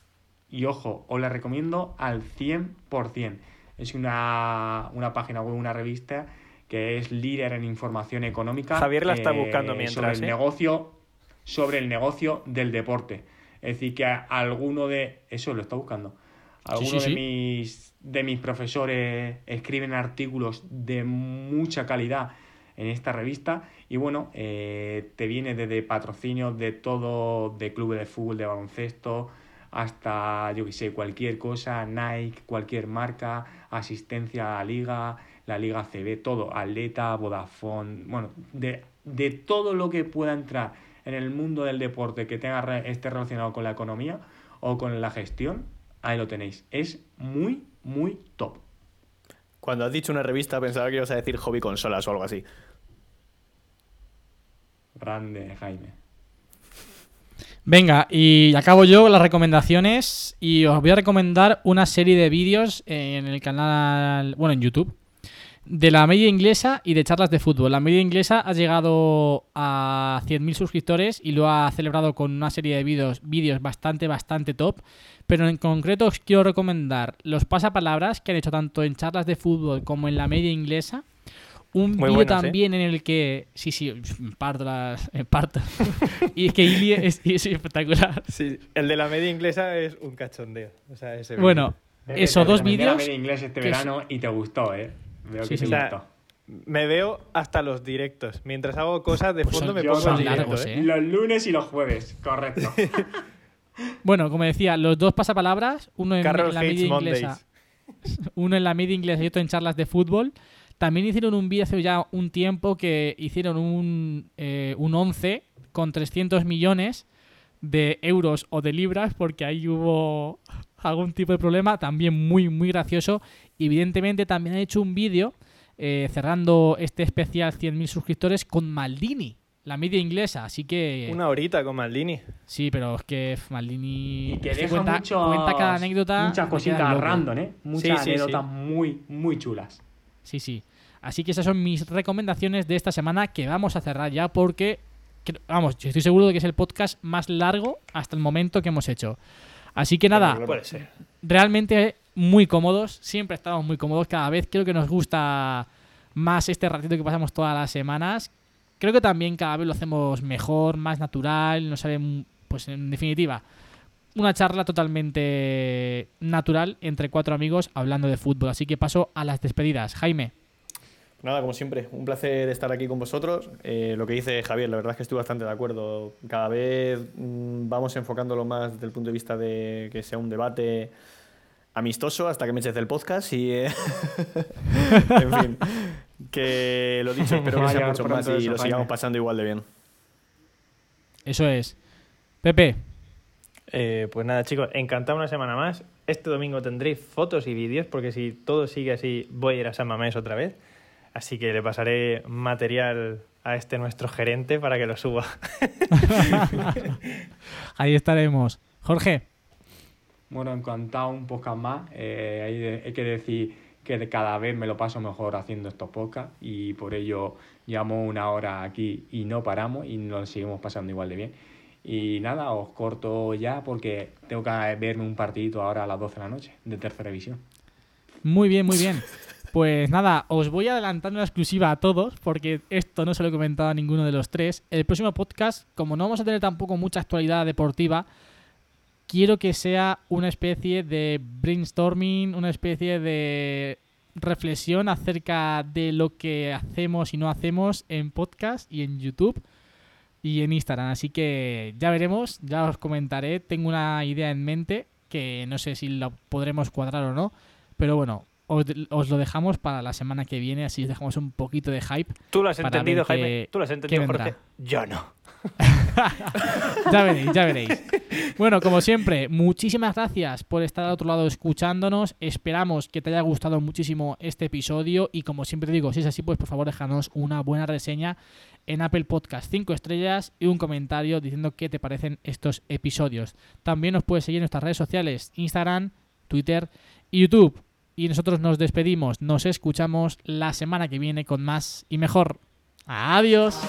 Y ojo, os la recomiendo al 100%. Es una, una página web, una revista que es líder en información económica. Javier la está eh, buscando Sobre mientras, el ¿eh? negocio, sobre el negocio del deporte. Es decir, que alguno de. Eso lo está buscando. Algunos sí, sí. de mis de mis profesores escriben artículos de mucha calidad en esta revista. Y bueno, eh, te viene desde patrocinios de todo, de clubes de fútbol, de baloncesto, hasta, yo que sé, cualquier cosa, Nike, cualquier marca, asistencia a la liga, la liga CB, todo, Atleta, Vodafone, bueno, de, de todo lo que pueda entrar en el mundo del deporte que tenga esté relacionado con la economía o con la gestión, ahí lo tenéis. Es muy, muy top. Cuando has dicho una revista pensaba que ibas a decir hobby consolas o algo así. Grande, Jaime. Venga, y acabo yo las recomendaciones y os voy a recomendar una serie de vídeos en el canal, bueno, en YouTube, de la media inglesa y de charlas de fútbol. La media inglesa ha llegado a 100.000 suscriptores y lo ha celebrado con una serie de vídeos, vídeos bastante, bastante top. Pero en concreto os quiero recomendar los pasapalabras que han hecho tanto en charlas de fútbol como en la media inglesa. Un Muy vídeo ¿eh? también en el que. Sí, sí, parto las. eh, parto. (laughs) y es que Ili es, (laughs) es espectacular. Sí, el de la media inglesa es un cachondeo. O sea, ese. Bueno, esos dos vídeos. en inglés este es- verano y te gustó, ¿eh? Veo Sí, que sí. te O sea, gustó. me veo hasta los directos. Mientras hago cosas de Pues fondo son- me Yo pongo son el directo, largos, ¿eh? ¿eh? Los lunes y los jueves, correcto. (laughs) Bueno, como decía, los dos pasapalabras, uno en, la media Mondays. inglesa, uno en la media inglesa y otro en charlas de fútbol. También hicieron un vídeo hace ya un tiempo que hicieron un, eh, un 11 con 300 millones de euros o de libras porque ahí hubo algún tipo de problema, también muy, muy gracioso. Evidentemente también han hecho un vídeo eh, cerrando este especial 100.000 suscriptores con Maldini, la media inglesa, así que... Una horita con Maldini. Sí, pero es que Maldini Y que deja cuenta, muchos- cuenta cada anécdota. muchas cositas random, ¿eh? Muchas Sí, sí, anécdotas sí. muy, muy chulas. Sí, sí. Así que esas son mis recomendaciones de esta semana que vamos a cerrar ya porque, vamos, yo estoy seguro de que es el podcast más largo hasta el momento que hemos hecho. Así que nada, Puede ser. realmente muy cómodos, siempre estamos muy cómodos, cada vez creo que nos gusta más este ratito que pasamos todas las semanas. Creo que también cada vez lo hacemos mejor, más natural, nos sale, mm, pues en definitiva, una charla totalmente natural entre cuatro amigos hablando de fútbol. Así que paso a las despedidas. Jaime. Nada, como siempre, un placer estar aquí con vosotros. Eh, lo que dice Javier, la verdad es que estoy bastante de acuerdo. Cada vez mm, vamos enfocándolo más desde el punto de vista de que sea un debate amistoso hasta que me eches del podcast y... eh, (laughs) en fin, que lo dicho, espero que a sea mucho más y lo sigamos pasando igual de bien. Eso es. Pepe. Eh, pues nada, chicos, encantado una semana más. Este domingo tendréis fotos y vídeos, porque si todo sigue así, voy a ir a San Mamés otra vez. Así que le pasaré material a este nuestro gerente para que lo suba. (laughs) Ahí estaremos. Jorge. Bueno, encantado un podcast más. Eh, hay, hay que decir que cada vez me lo paso mejor haciendo estos podcasts y por ello llevamos una hora aquí y no paramos y nos seguimos pasando igual de bien. Y nada, os corto ya porque tengo que verme un partidito ahora a las 12 de la noche de tercera división. Muy bien, muy bien. (laughs) Pues nada, os voy adelantando una exclusiva a todos, porque esto no se lo he comentado a ninguno de los tres. El próximo podcast, como no vamos a tener tampoco mucha actualidad deportiva, quiero que sea una especie de brainstorming, una especie de reflexión acerca de lo que hacemos y no hacemos en podcast y en YouTube y en Instagram. Así que ya veremos, ya os comentaré. Tengo una idea en mente que no sé si la podremos cuadrar o no, pero bueno, os, os lo dejamos para la semana que viene, así os dejamos un poquito de hype. ¿Tú lo has entendido, Jaime? ¿Tú lo has entendido. Jorge? Yo no. (laughs) ya veréis, ya veréis. Bueno, como siempre, muchísimas gracias por estar al otro lado escuchándonos. Esperamos que te haya gustado muchísimo este episodio y como siempre digo, si es así, pues por favor déjanos una buena reseña en Apple Podcast 5 estrellas y un comentario diciendo qué te parecen estos episodios. También nos puedes seguir en nuestras redes sociales, Instagram, Twitter y YouTube. Y nosotros nos despedimos, nos escuchamos la semana que viene con más y mejor. Adiós.